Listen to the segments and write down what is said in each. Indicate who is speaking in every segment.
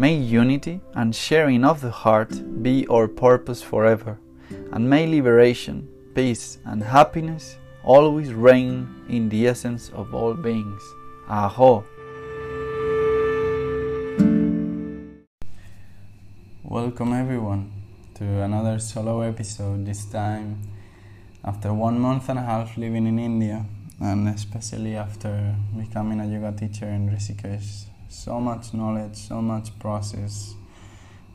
Speaker 1: May unity and sharing of the heart be our purpose forever, and may liberation, peace, and happiness always reign in the essence of all beings. Aho!
Speaker 2: Welcome everyone to another solo episode, this time after one month and a half living in India, and especially after becoming a yoga teacher in Rishikesh so much knowledge, so much process,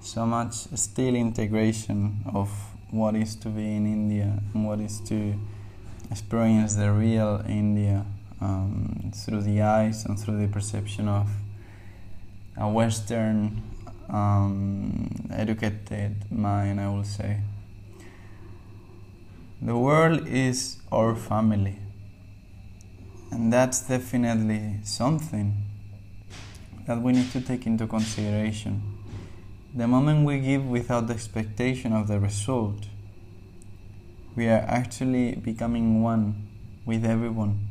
Speaker 2: so much still integration of what is to be in India and what is to experience the real India um, through the eyes and through the perception of a Western um, educated mind, I will say. The world is our family, and that's definitely something that we need to take into consideration. The moment we give without the expectation of the result, we are actually becoming one with everyone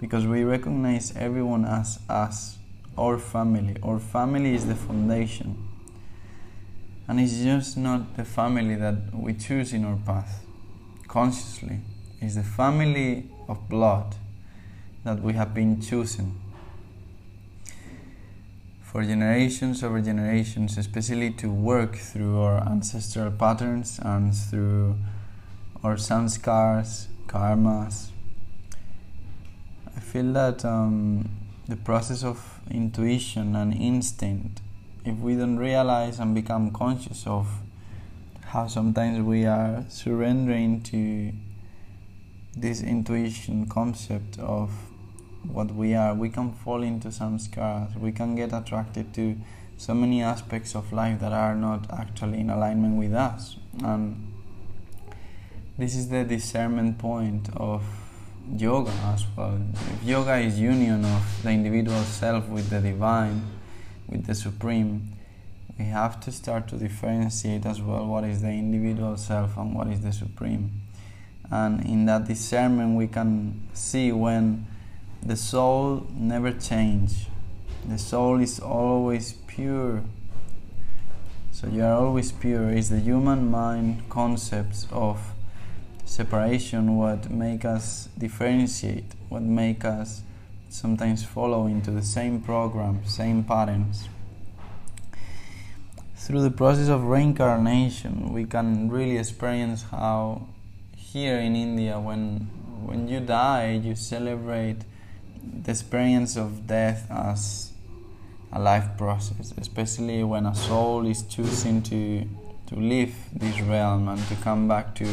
Speaker 2: because we recognize everyone as us, our family. Our family is the foundation. And it's just not the family that we choose in our path consciously, it's the family of blood that we have been chosen for generations over generations, especially to work through our ancestral patterns and through our sanskars, karmas. I feel that um, the process of intuition and instinct, if we don't realize and become conscious of how sometimes we are surrendering to this intuition concept of what we are, we can fall into samskars. We can get attracted to so many aspects of life that are not actually in alignment with us. And this is the discernment point of yoga as well. If yoga is union of the individual self with the divine, with the supreme, we have to start to differentiate as well what is the individual self and what is the supreme. And in that discernment, we can see when the soul never changes. the soul is always pure. So you are always pure. It's the human mind concepts of separation what make us differentiate what make us sometimes follow into the same program same patterns. Through the process of reincarnation, we can really experience how here in India, when when you die, you celebrate the experience of death as a life process, especially when a soul is choosing to to leave this realm and to come back to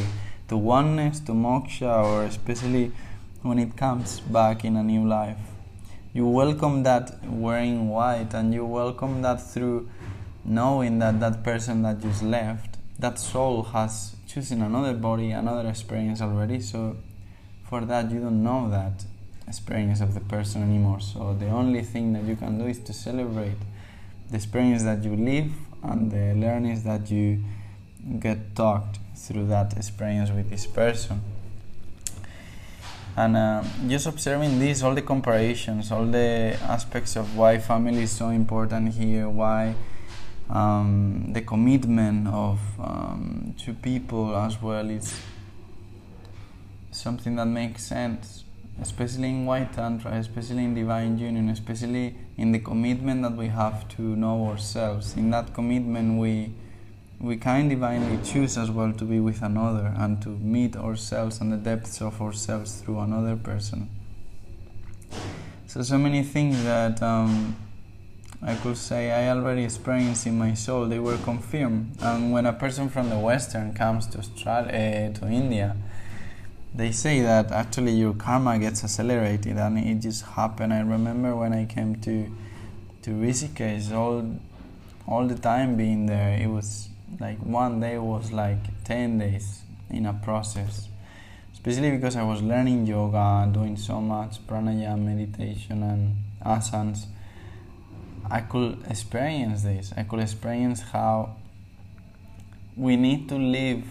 Speaker 2: to oneness, to moksha, or especially when it comes back in a new life. You welcome that wearing white, and you welcome that through knowing that that person that just left, that soul has chosen another body, another experience already. So for that, you don't know that experience of the person anymore. So the only thing that you can do is to celebrate the experience that you live and the learnings that you get taught through that experience with this person. And uh, just observing this, all the comparisons, all the aspects of why family is so important here, why um, the commitment of um, two people as well is something that makes sense, especially in White Tantra, especially in Divine Union, especially in the commitment that we have to know ourselves. In that commitment, we we can divinely choose as well to be with another and to meet ourselves and the depths of ourselves through another person. So, so many things that um, I could say I already experienced in my soul, they were confirmed. And when a person from the Western comes to Australia, uh, to India, they say that actually your karma gets accelerated, and it just happened. I remember when I came to to Rishikesh, all all the time being there, it was like one day was like ten days in a process. Especially because I was learning yoga, doing so much pranayama meditation and asanas I could experience this. I could experience how we need to live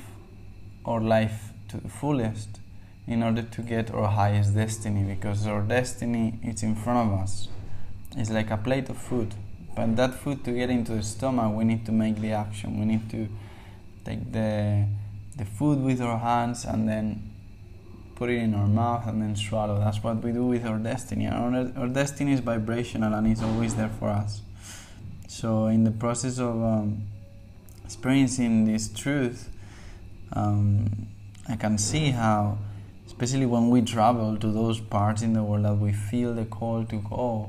Speaker 2: our life to the fullest in order to get our highest destiny because our destiny is in front of us. It's like a plate of food. But that food to get into the stomach, we need to make the action. We need to take the the food with our hands and then put it in our mouth and then swallow. That's what we do with our destiny. Our, our destiny is vibrational and it's always there for us. So, in the process of um, experiencing this truth, um, I can see how, especially when we travel to those parts in the world that we feel the call to go,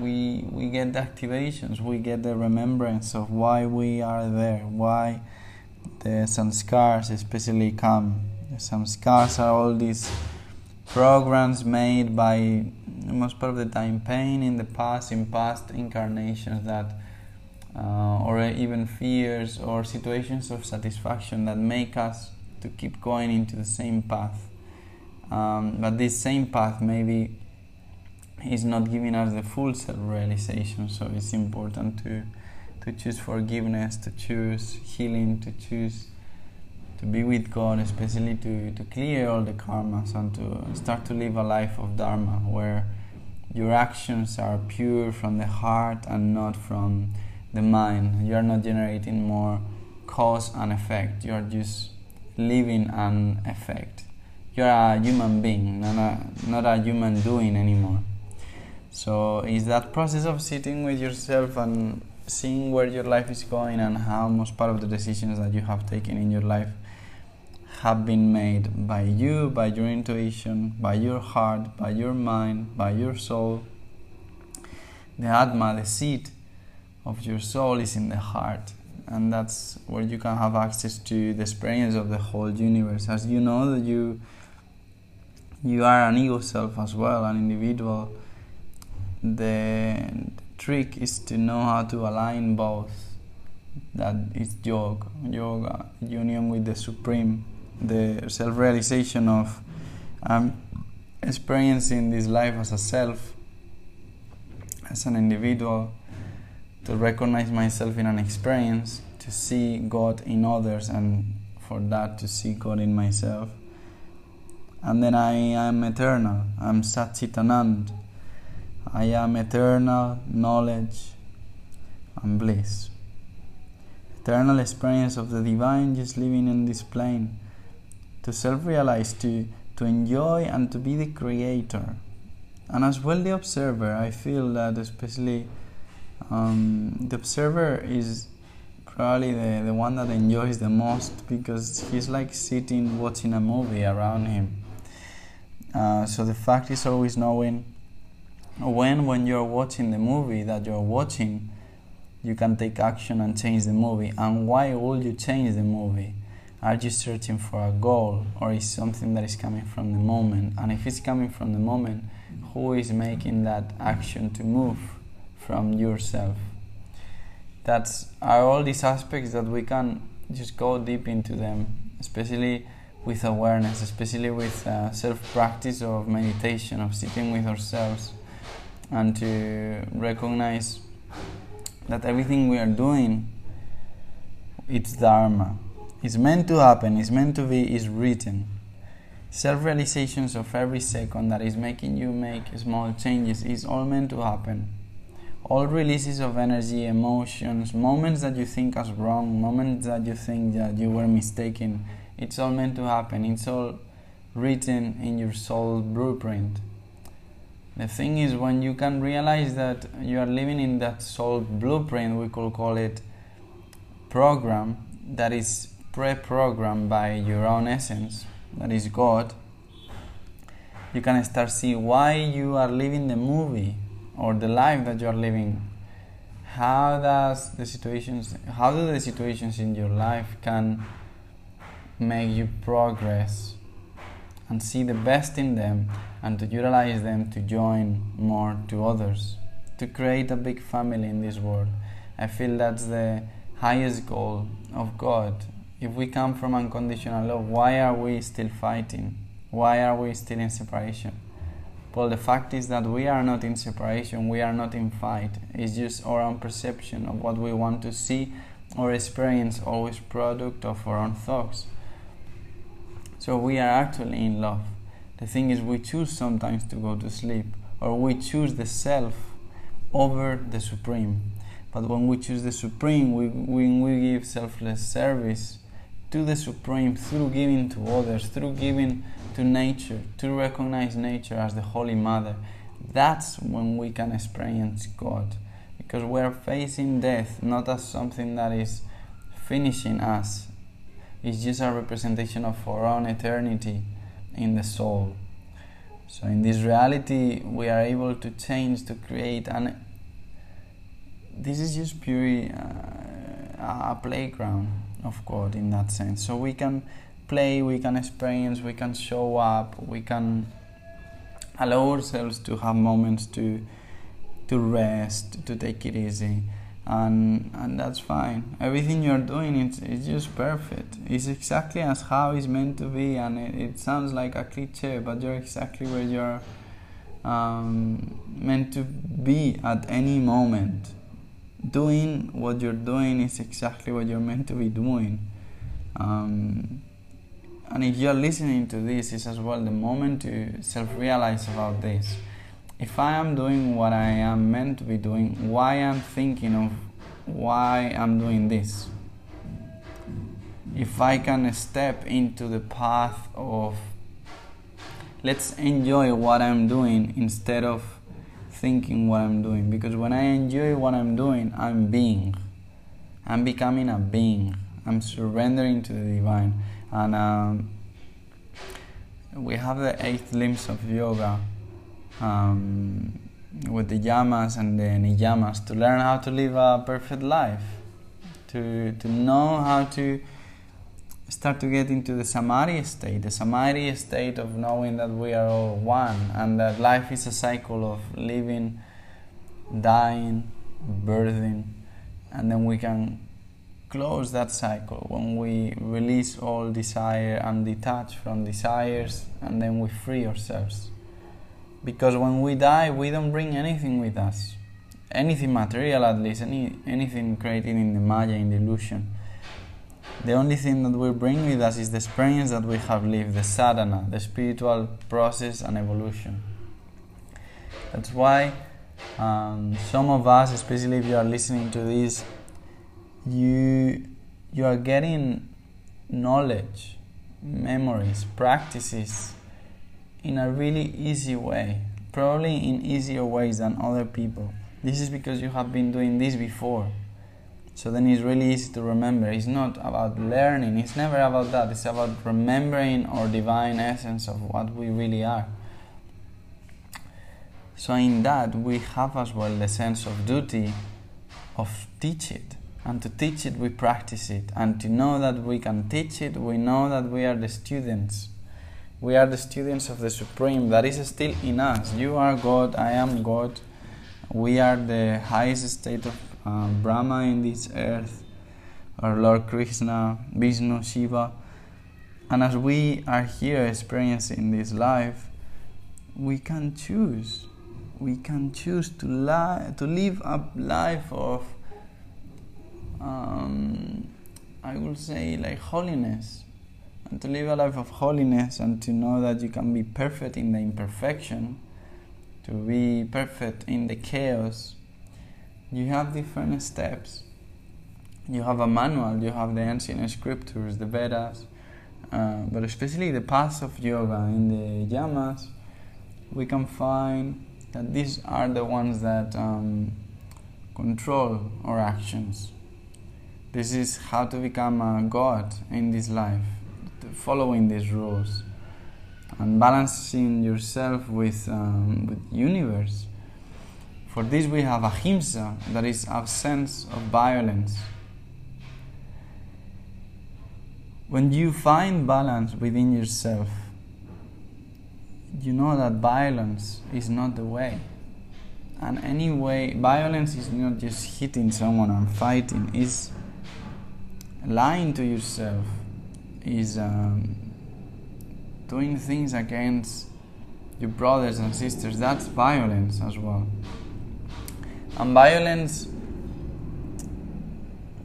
Speaker 2: we we get the activations, we get the remembrance of why we are there, why the sanskars especially come. Samskars are all these programs made by most part of the time pain in the past in past incarnations that uh, or even fears or situations of satisfaction that make us to keep going into the same path um, but this same path maybe is not giving us the full self-realization so it's important to to choose forgiveness to choose healing to choose to be with God, especially to, to clear all the karmas and to start to live a life of Dharma where your actions are pure from the heart and not from the mind. You are not generating more cause and effect, you are just living an effect. You are a human being, not a, not a human doing anymore. So, it's that process of sitting with yourself and seeing where your life is going and how most part of the decisions that you have taken in your life have been made by you, by your intuition, by your heart, by your mind, by your soul. The Atma, the seat of your soul, is in the heart, and that's where you can have access to the experience of the whole universe. As you know that you you are an ego self as well, an individual. The trick is to know how to align both. That is yoga, yoga, union with the supreme the self realization of I'm experiencing this life as a self, as an individual, to recognize myself in an experience, to see God in others, and for that to see God in myself. And then I am eternal, I'm Satchitanand. I am eternal knowledge and bliss. Eternal experience of the divine just living in this plane to self realize, to, to enjoy, and to be the creator. And as well, the observer. I feel that, especially, um, the observer is probably the, the one that enjoys the most because he's like sitting watching a movie around him. Uh, so the fact is always knowing when when you're watching the movie that you're watching, you can take action and change the movie. And why would you change the movie? Are you searching for a goal or is something that is coming from the moment? And if it's coming from the moment, who is making that action to move from yourself? That's are all these aspects that we can just go deep into them, especially with awareness, especially with uh, self practice of meditation, of sitting with ourselves, and to recognize that everything we are doing it's dharma. It's meant to happen it's meant to be is written. Self-realizations of every second that is making you make small changes is all meant to happen. All releases of energy emotions moments that you think as wrong moments that you think that you were mistaken it's all meant to happen it's all written in your soul blueprint the thing is, when you can realize that you are living in that soul blueprint, we could call it program, that is pre programmed by your own essence, that is God, you can start see why you are living the movie or the life that you are living. How does the situations how do the situations in your life can make you progress and see the best in them and to utilize them to join more to others, to create a big family in this world. I feel that's the highest goal of God. If we come from unconditional love, why are we still fighting? Why are we still in separation? Well, the fact is that we are not in separation, we are not in fight. It's just our own perception of what we want to see or experience, always product of our own thoughts. So we are actually in love. The thing is, we choose sometimes to go to sleep, or we choose the self over the supreme. But when we choose the supreme, we, when we give selfless service to the supreme through giving to others, through giving to nature, to recognize nature as the Holy Mother, that's when we can experience God. Because we're facing death not as something that is finishing us, is just a representation of our own eternity in the soul. So, in this reality, we are able to change, to create, and this is just purely uh, a playground of God in that sense. So, we can play, we can experience, we can show up, we can allow ourselves to have moments to to rest, to take it easy and and that's fine. Everything you're doing it's it's just perfect. It's exactly as how it's meant to be, and it, it sounds like a cliche, but you're exactly where you're um, meant to be at any moment. Doing what you're doing is exactly what you're meant to be doing. Um, and if you're listening to this, it's as well the moment to self-realize about this if I am doing what I am meant to be doing, why I'm thinking of why I'm doing this? If I can step into the path of let's enjoy what I'm doing instead of thinking what I'm doing. Because when I enjoy what I'm doing, I'm being. I'm becoming a being. I'm surrendering to the divine. And um, we have the eight limbs of yoga um, with the yamas and the niyamas to learn how to live a perfect life, to, to know how to start to get into the samadhi state, the samadhi state of knowing that we are all one and that life is a cycle of living, dying, birthing, and then we can close that cycle when we release all desire and detach from desires and then we free ourselves because when we die we don't bring anything with us. Anything material at least any anything created in the maya in the illusion. The only thing that we bring with us is the experience that we have lived the sadhana the spiritual process and evolution. That's why um, some of us especially if you are listening to this you you are getting knowledge memories practices in a really easy way, probably in easier ways than other people. This is because you have been doing this before. So then it's really easy to remember. It's not about learning, it's never about that. It's about remembering our divine essence of what we really are. So, in that, we have as well the sense of duty of teach it. And to teach it, we practice it. And to know that we can teach it, we know that we are the students. We are the students of the Supreme that is still in us. You are God, I am God. We are the highest state of uh, Brahma in this earth, our Lord Krishna, Vishnu, Shiva. And as we are here experiencing this life, we can choose. We can choose to, li- to live a life of, um, I would say, like holiness. And to live a life of holiness and to know that you can be perfect in the imperfection, to be perfect in the chaos, you have different steps. You have a manual, you have the ancient scriptures, the Vedas, uh, but especially the paths of yoga in the yamas, we can find that these are the ones that um, control our actions. This is how to become a god in this life, following these rules and balancing yourself with um, with universe for this, we have ahimsa, that is absence of violence. When you find balance within yourself, you know that violence is not the way. And anyway, violence is not just hitting someone and fighting, is lying to yourself, is um, doing things against your brothers and sisters. That's violence as well. And violence,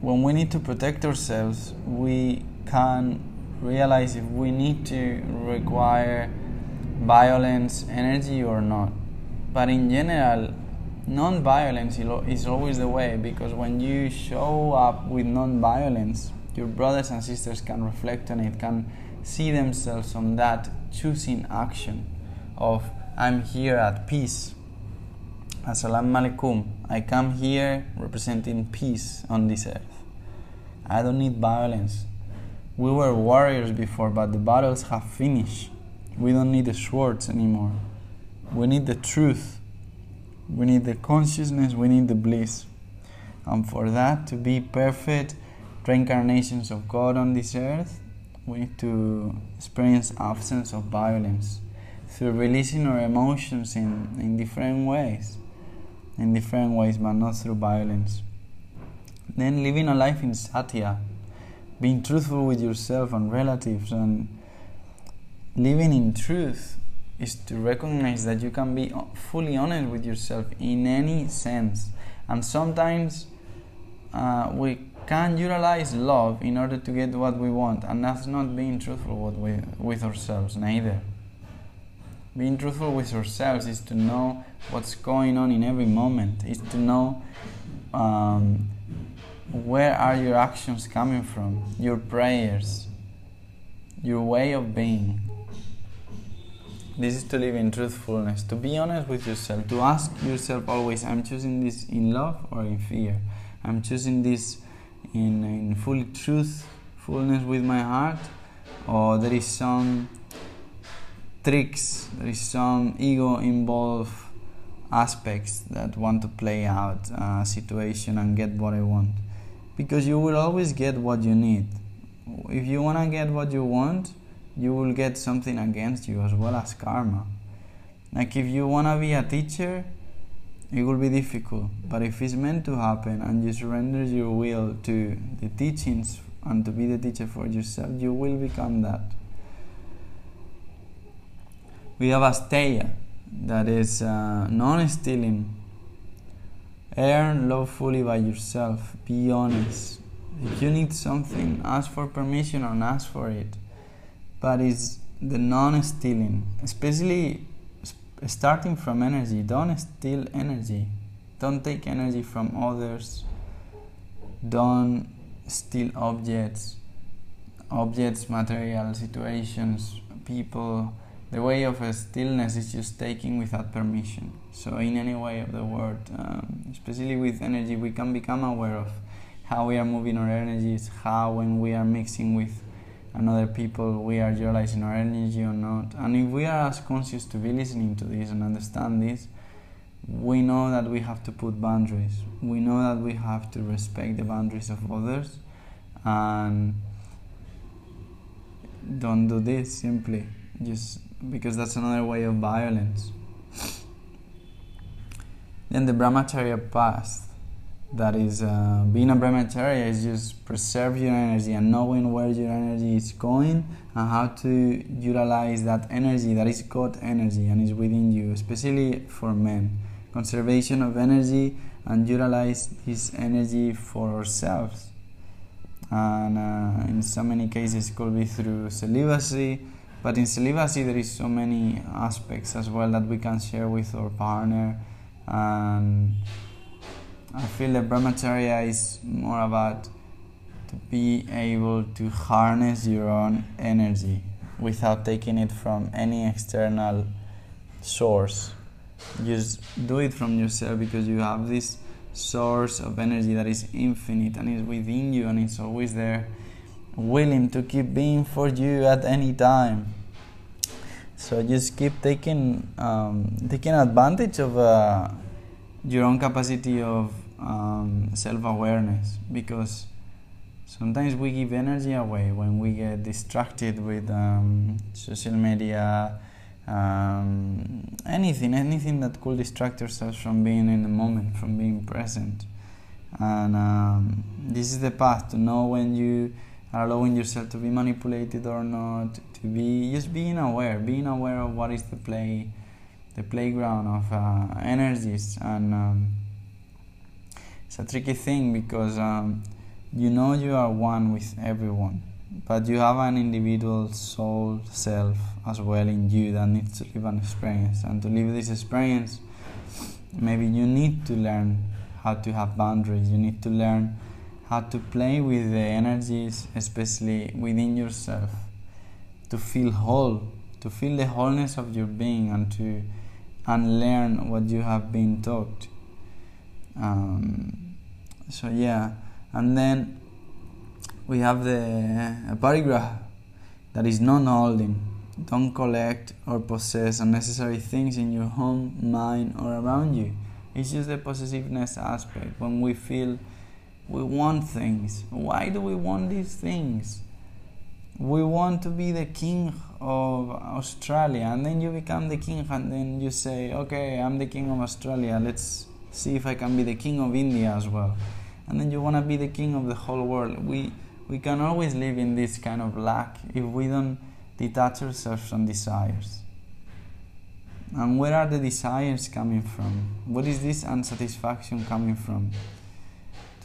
Speaker 2: when we need to protect ourselves, we can realize if we need to require violence, energy, or not. But in general, non violence is always the way because when you show up with non violence, your brothers and sisters can reflect on it, can see themselves on that choosing action of I'm here at peace Assalamu alaikum. I come here representing peace on this earth. I don't need violence. We were warriors before, but the battles have finished. We don't need the swords anymore. We need the truth. We need the consciousness. We need the bliss. And for that to be perfect reincarnations of God on this earth, we need to experience absence of violence through releasing our emotions in, in different ways in different ways, but not through violence. Then living a life in satya, being truthful with yourself and relatives, and living in truth is to recognize that you can be fully honest with yourself in any sense. And sometimes uh, we can utilize love in order to get what we want, and that's not being truthful with, with ourselves, neither. Being truthful with ourselves is to know what's going on in every moment, is to know um, where are your actions coming from, your prayers, your way of being. This is to live in truthfulness, to be honest with yourself, to ask yourself always, I'm choosing this in love or in fear? I'm choosing this in, in full truthfulness with my heart, or there is some tricks, there is some ego involved aspects that want to play out a situation and get what I want. Because you will always get what you need. If you want to get what you want, you will get something against you as well as karma. Like if you want to be a teacher, it will be difficult. But if it's meant to happen and you surrender your will to the teachings and to be the teacher for yourself, you will become that. We have asteya that is uh, non-stealing. Earn lawfully by yourself. Be honest. If you need something ask for permission and ask for it. But it's the non-stealing especially starting from energy don't steal energy. Don't take energy from others. Don't steal objects objects material situations people. The way of a stillness is just taking without permission. So, in any way of the word, um, especially with energy, we can become aware of how we are moving our energies, how when we are mixing with another people we are utilizing our energy or not. And if we are as conscious to be listening to this and understand this, we know that we have to put boundaries. We know that we have to respect the boundaries of others and don't do this simply just because that's another way of violence. Then the brahmacharya path that is uh, being a brahmacharya is just preserve your energy and knowing where your energy is going and how to utilize that energy that is God energy and is within you, especially for men. Conservation of energy and utilize this energy for ourselves. And uh, in so many cases, it could be through celibacy, but in celibacy, there is so many aspects as well that we can share with our partner and I feel that brahmacharya is more about to be able to harness your own energy without taking it from any external source. Just do it from yourself because you have this source of energy that is infinite and is within you and it's always there, willing to keep being for you at any time. So just keep taking um, taking advantage of uh, your own capacity of um, self awareness because sometimes we give energy away when we get distracted with um, social media, um, anything, anything that could distract ourselves from being in the moment, from being present. And um, this is the path to know when you are allowing yourself to be manipulated or not, to be just being aware, being aware of what is the play, the playground of uh, energies and um, it's a tricky thing because um, you know you are one with everyone, but you have an individual soul self as well in you that needs to live an experience. And to live this experience, maybe you need to learn how to have boundaries. You need to learn how to play with the energies, especially within yourself, to feel whole, to feel the wholeness of your being, and to unlearn what you have been taught. Um, so yeah, and then we have the aparigraha that is non-holding. Don't collect or possess unnecessary things in your home, mind, or around you. It's just the possessiveness aspect. When we feel we want things, why do we want these things? We want to be the king of Australia, and then you become the king, and then you say, Okay, I'm the king of Australia, let's see if I can be the king of India as well. And then you want to be the king of the whole world. We, we can always live in this kind of lack if we don't detach ourselves from desires. And where are the desires coming from? What is this unsatisfaction coming from?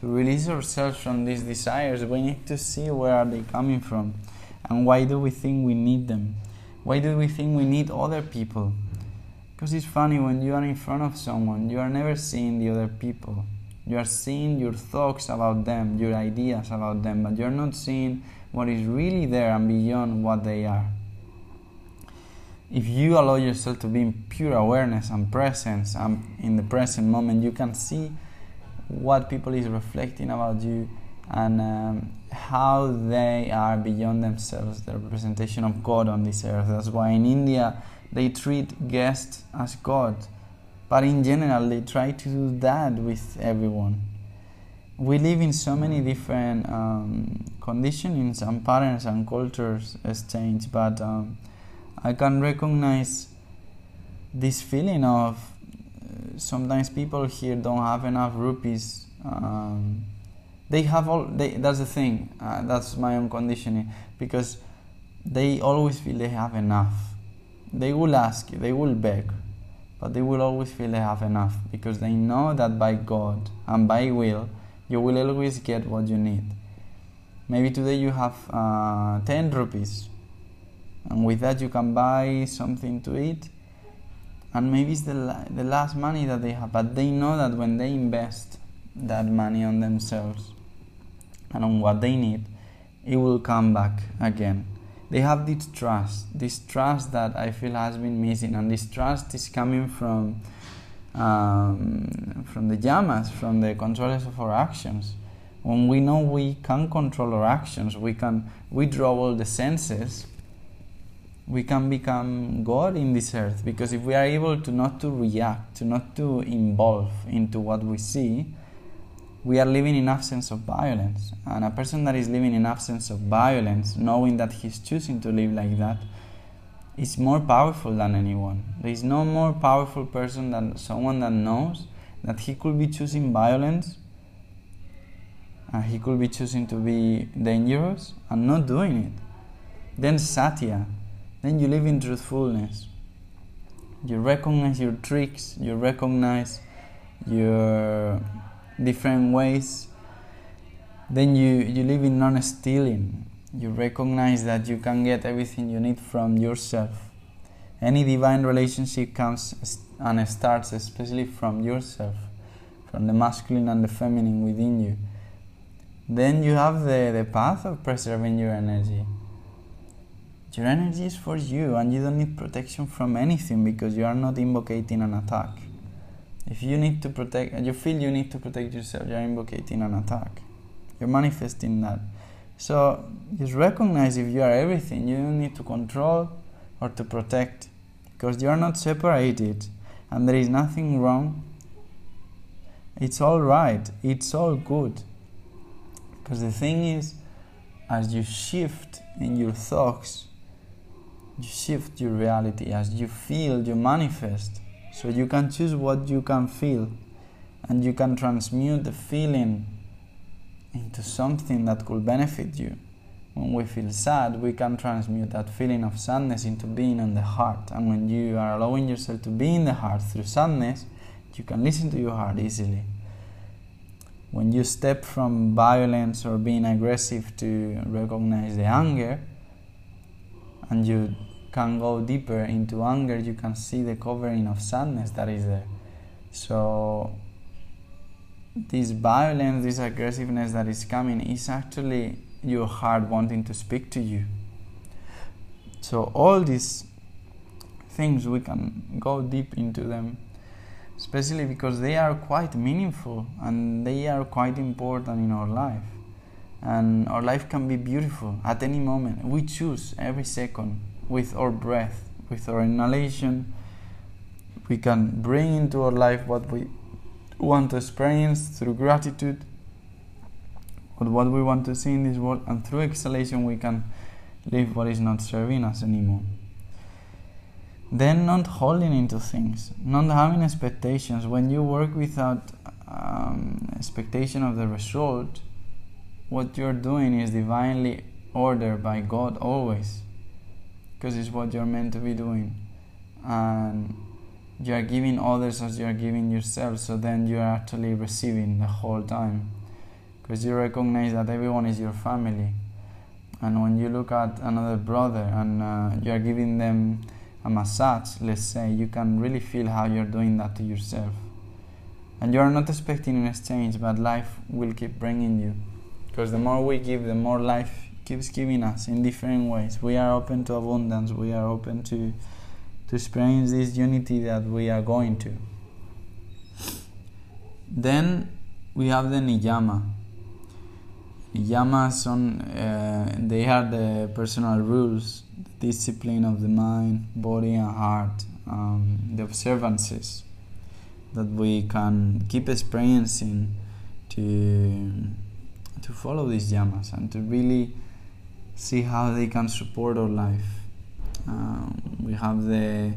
Speaker 2: To release ourselves from these desires, we need to see where are they coming from and why do we think we need them? Why do we think we need other people? Because it's funny when you are in front of someone, you are never seeing the other people. You are seeing your thoughts about them, your ideas about them, but you're not seeing what is really there and beyond what they are. If you allow yourself to be in pure awareness and presence and in the present moment, you can see what people is reflecting about you and um, how they are beyond themselves, the representation of God on this earth. That's why in India they treat guests as God. But in general, they try to do that with everyone. We live in so many different um, conditionings and patterns and cultures exchange, but um, I can recognize this feeling of uh, sometimes people here don't have enough rupees. Um, they have all. They, that's the thing. Uh, that's my own conditioning because they always feel they have enough they will ask you, they will beg, but they will always feel they have enough because they know that by God and by will, you will always get what you need. Maybe today you have uh, 10 rupees, and with that you can buy something to eat, and maybe it's the, la- the last money that they have, but they know that when they invest that money on themselves and on what they need, it will come back again they have this trust, this trust that I feel has been missing, and this trust is coming from um, from the yamas, from the controllers of our actions. when we know we can control our actions, we can withdraw all the senses, we can become God in this earth. Because if we are able to not to react, to not to involve into what we see, we are living in absence of violence. And a person that is living in absence of violence, knowing that he's choosing to live like that, is more powerful than anyone. There is no more powerful person than someone that knows that he could be choosing violence and he could be choosing to be dangerous and not doing it. Then satya, then you live in truthfulness. You recognize your tricks, you recognize your different ways. Then you, you live in non stealing. You recognize that you can get everything you need from yourself. Any divine relationship comes and starts especially from yourself, from the masculine and the feminine within you then you have the, the path of preserving your energy. Your energy is for you, and you don't need protection from anything because you are not invoking an attack. If you need to protect, you feel you need to protect yourself, you're invoking an attack. You're manifesting that. So just recognize if you are everything. You don't need to control or to protect because you are not separated and there is nothing wrong. It's all right. It's all good. Because the thing is, as you shift in your thoughts, you shift your reality. As you feel, you manifest. So you can choose what you can feel, and you can transmute the feeling into something that could benefit you. When we feel sad, we can transmute that feeling of sadness into being in the heart. And when you are allowing yourself to be in the heart through sadness, you can listen to your heart easily when you step from violence or being aggressive to recognize the anger and you can go deeper into anger you can see the covering of sadness that is there so this violence this aggressiveness that is coming is actually your heart wanting to speak to you so all these things we can go deep into them especially because they are quite meaningful and they are quite important in our life. And our life can be beautiful at any moment. We choose every second with our breath, with our inhalation. We can bring into our life what we want to experience through gratitude, or what we want to see in this world, and through exhalation, we can leave what is not serving us anymore then not holding into things, not having expectations. When you work without um, expectation of the result, what you're doing is divinely ordered by God always, because it's what you're meant to be doing, and you are giving others as you are giving yourself. So then you are actually receiving the whole time, because you recognize that everyone is your family, and when you look at another brother and uh, you are giving them a massage, let's say, you can really feel how you're doing that to yourself. And you're not expecting an exchange, but life will keep bringing you. Because the more we give, the more life keeps giving us in different ways. We are open to abundance, we are open to, to experience this unity that we are going to. Then we have the niyama. Niyamas on, uh, they are the personal rules the discipline of the mind, body, and heart, um, the observances that we can keep experiencing to to follow these yamas and to really see how they can support our life. Um, we have the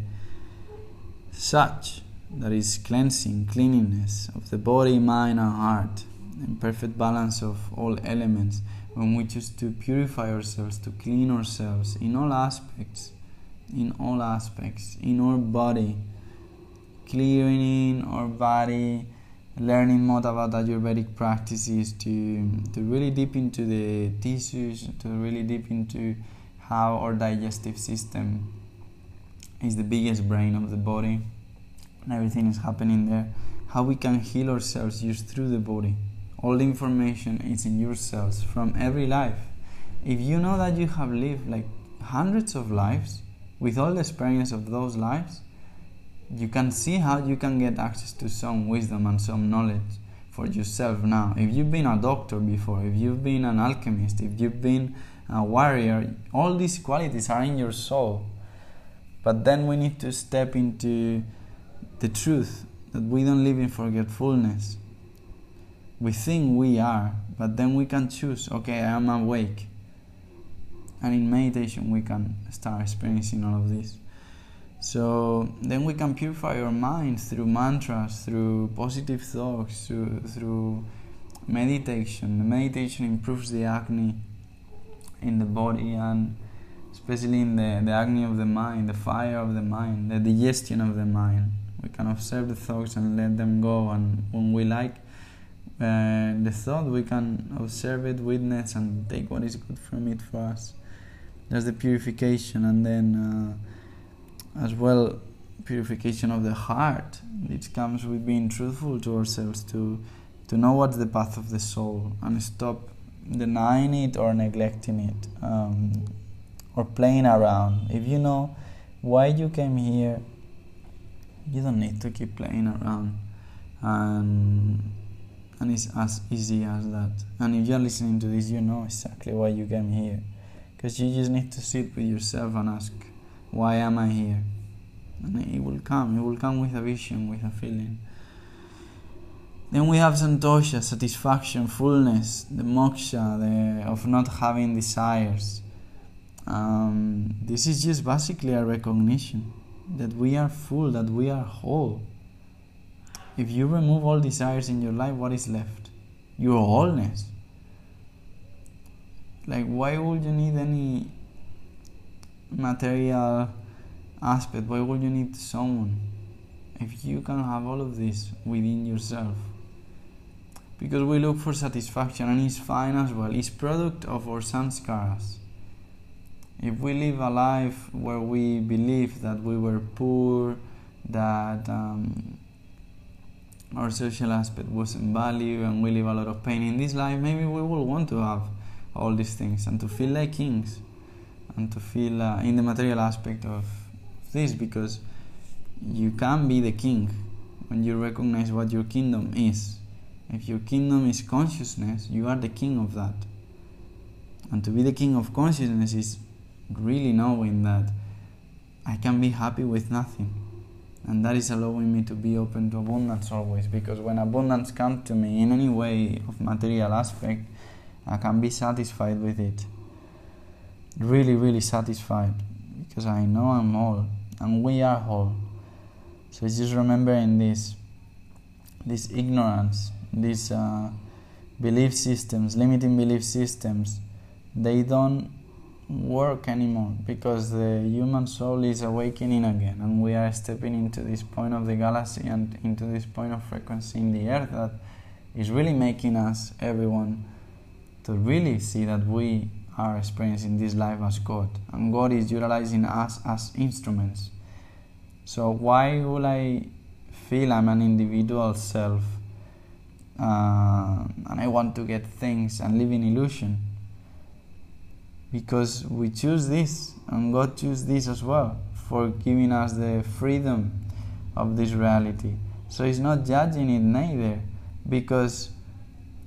Speaker 2: saucha that is cleansing, cleanliness of the body, mind, and heart, and perfect balance of all elements when we choose to purify ourselves, to clean ourselves in all aspects, in all aspects, in our body, clearing our body, learning more about Ayurvedic practices, to, to really deep into the tissues, to really deep into how our digestive system is the biggest brain of the body, and everything is happening there. How we can heal ourselves just through the body all the information is in your cells from every life. If you know that you have lived like hundreds of lives with all the experience of those lives, you can see how you can get access to some wisdom and some knowledge for yourself now. If you've been a doctor before, if you've been an alchemist, if you've been a warrior, all these qualities are in your soul. But then we need to step into the truth that we don't live in forgetfulness. We think we are, but then we can choose okay, I am awake. And in meditation, we can start experiencing all of this. So then we can purify our minds through mantras, through positive thoughts, through, through meditation. The meditation improves the agni in the body and especially in the, the agni of the mind, the fire of the mind, the digestion of the mind. We can observe the thoughts and let them go, and when we like uh, the thought, we can observe it, witness, and take what is good from it for us. There's the purification, and then. Uh, as well purification of the heart it comes with being truthful to ourselves to to know what's the path of the soul and stop denying it or neglecting it um, or playing around. If you know why you came here you don't need to keep playing around. And and it's as easy as that. And if you're listening to this you know exactly why you came here. Because you just need to sit with yourself and ask why am I here? And it will come, it will come with a vision, with a feeling. Then we have santosha, satisfaction, fullness, the moksha, the, of not having desires. Um, this is just basically a recognition that we are full, that we are whole. If you remove all desires in your life, what is left? Your wholeness. Like, why would you need any material aspect why would you need someone if you can have all of this within yourself. Because we look for satisfaction and it's fine as well. It's product of our sanskaras if we live a life where we believe that we were poor that um, our social aspect wasn't valued and we live a lot of pain in this life maybe we will want to have all these things and to feel like kings and to feel uh, in the material aspect of this because you can be the king when you recognize what your kingdom is. If your kingdom is consciousness, you are the king of that. And to be the king of consciousness is really knowing that I can be happy with nothing. And that is allowing me to be open to abundance always. Because when abundance comes to me in any way of material aspect, I can be satisfied with it really, really satisfied because I know I'm whole and we are whole. So it's just remembering this, this ignorance, these uh, belief systems, limiting belief systems, they don't work anymore because the human soul is awakening again and we are stepping into this point of the galaxy and into this point of frequency in the earth that is really making us, everyone, to really see that we are experiencing this life as God, and God is utilizing us as instruments. So, why will I feel I'm an individual self uh, and I want to get things and live in illusion? Because we choose this, and God choose this as well for giving us the freedom of this reality. So, He's not judging it neither, because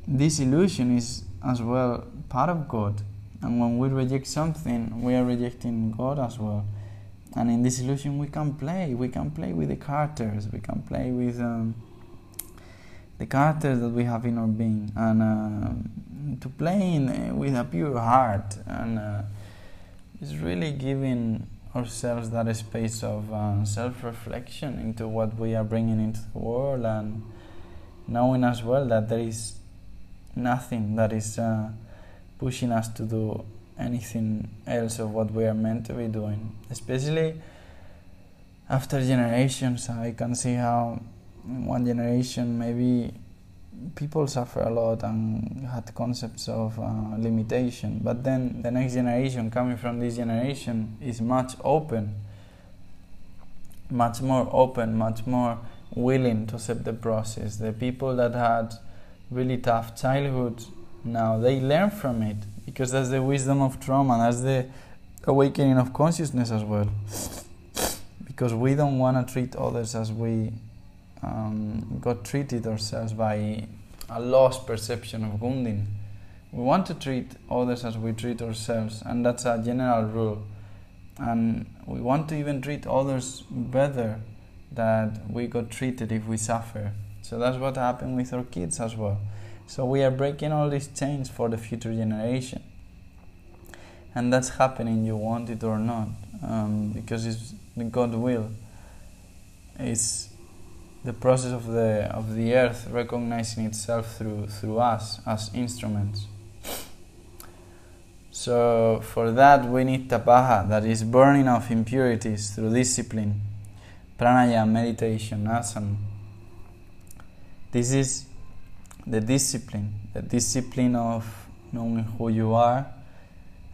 Speaker 2: this illusion is as well part of God and when we reject something, we are rejecting God as well. And in this illusion, we can play. We can play with the characters. We can play with um, the characters that we have in our being, and uh, to play in, uh, with a pure heart, and uh, it's really giving ourselves that space of uh, self-reflection into what we are bringing into the world, and knowing as well that there is nothing that is uh, pushing us to do anything else of what we are meant to be doing. Especially after generations, I can see how one generation maybe people suffer a lot and had concepts of uh, limitation, but then the next generation coming from this generation is much open, much more open, much more willing to accept the process. The people that had really tough childhoods now they learn from it because that's the wisdom of trauma, that's the awakening of consciousness as well. Because we don't want to treat others as we um, got treated ourselves by a lost perception of Gundin. We want to treat others as we treat ourselves, and that's a general rule. And we want to even treat others better that we got treated if we suffer. So that's what happened with our kids as well. So we are breaking all these chains for the future generation. And that's happening, you want it or not, um, because it's the God will. It's the process of the of the earth recognizing itself through through us as instruments. So for that we need tapaha, that is burning of impurities through discipline, pranayama, meditation, asana. This is the discipline, the discipline of knowing who you are,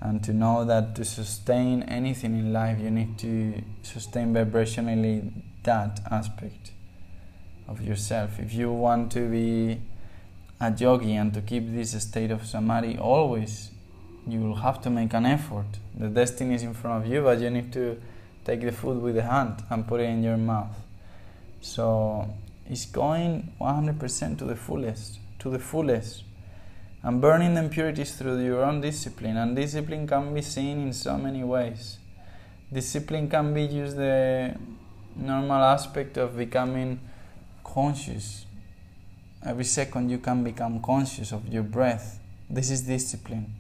Speaker 2: and to know that to sustain anything in life, you need to sustain vibrationally that aspect of yourself. If you want to be a yogi and to keep this state of samadhi always, you will have to make an effort. The destiny is in front of you, but you need to take the food with the hand and put it in your mouth. So it's going 100% to the fullest, to the fullest. And burning the impurities through your own discipline. And discipline can be seen in so many ways. Discipline can be used the normal aspect of becoming conscious. Every second you can become conscious of your breath. This is discipline.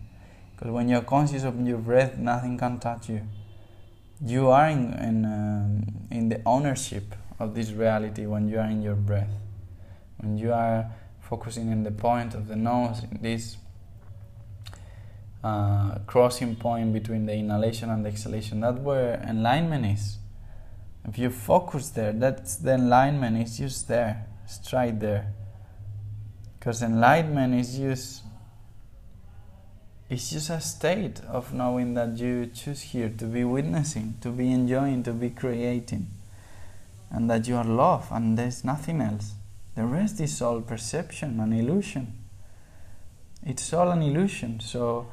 Speaker 2: Because when you're conscious of your breath, nothing can touch you. You are in, in, um, in the ownership of this reality when you are in your breath. When you are focusing in the point of the nose, in this uh, crossing point between the inhalation and the exhalation, that's where enlightenment is. If you focus there, that's the enlightenment is just there, straight there. Because enlightenment is just it's just a state of knowing that you choose here to be witnessing, to be enjoying, to be creating, and that you are love, and there's nothing else. The rest is all perception and illusion. It's all an illusion. So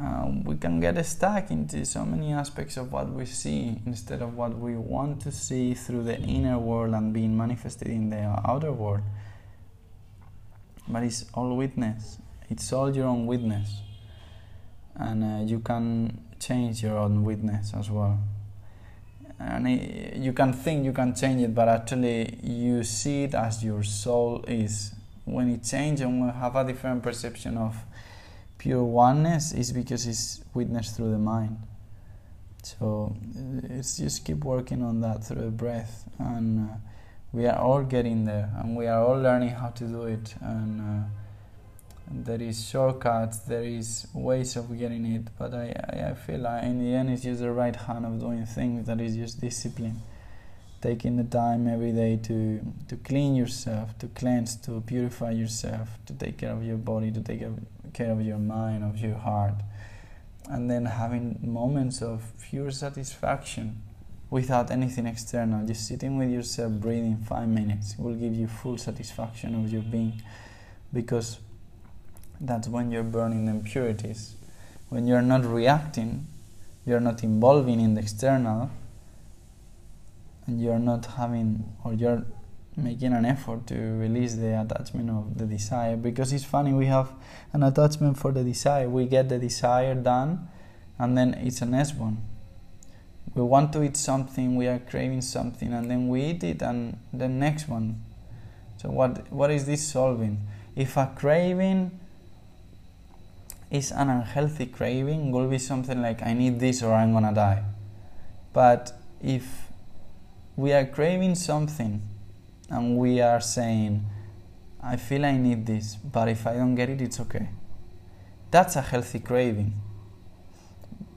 Speaker 2: um, we can get stuck into so many aspects of what we see instead of what we want to see through the inner world and being manifested in the outer world. But it's all witness. It's all your own witness and uh, you can change your own witness as well and it, you can think you can change it but actually you see it as your soul is. When it changes and we have a different perception of pure oneness is because it's witnessed through the mind. So it's just keep working on that through the breath. And uh, we are all getting there and we are all learning how to do it. And uh, there is shortcuts, there is ways of getting it, but I, I, I feel like in the end it's just the right hand of doing things that is just discipline. Taking the time every day to, to clean yourself, to cleanse, to purify yourself, to take care of your body, to take care of your mind, of your heart. And then having moments of pure satisfaction without anything external. Just sitting with yourself, breathing five minutes will give you full satisfaction of your being because that's when you're burning impurities. When you're not reacting, you're not involving in the external, and you're not having, or you're making an effort to release the attachment of the desire. Because it's funny, we have an attachment for the desire. We get the desire done, and then it's a next one. We want to eat something, we are craving something, and then we eat it, and the next one. So, what, what is this solving? If a craving is an unhealthy craving will be something like I need this or I'm gonna die. But if we are craving something and we are saying, I feel I need this, but if I don't get it, it's okay. That's a healthy craving.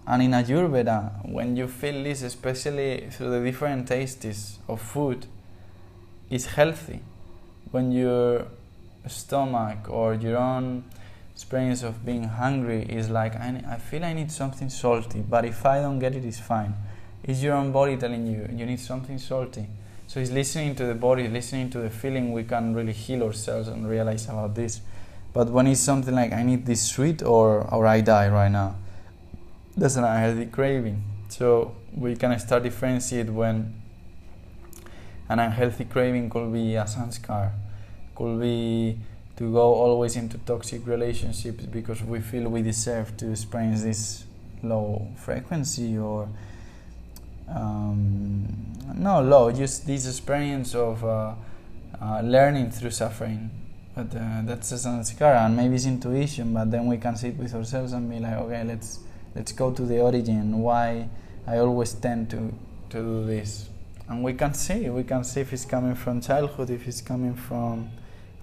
Speaker 2: And in Ayurveda, when you feel this, especially through the different tastes of food, it's healthy. When your stomach or your own experience of being hungry is like I, I feel I need something salty, but if I don't get it, it's fine. It's your own body telling you you need something salty. So it's listening to the body, listening to the feeling. We can really heal ourselves and realize about this. But when it's something like I need this sweet or or I die right now, that's an unhealthy craving. So we can start differentiate when an unhealthy craving could be a sanskar, could be to go always into toxic relationships because we feel we deserve to experience this low frequency or um, no low just this experience of uh, uh, learning through suffering. But uh, that's a sanskara and maybe it's intuition but then we can sit with ourselves and be like okay let's let's go to the origin why i always tend to to do this. And we can see we can see if it's coming from childhood if it's coming from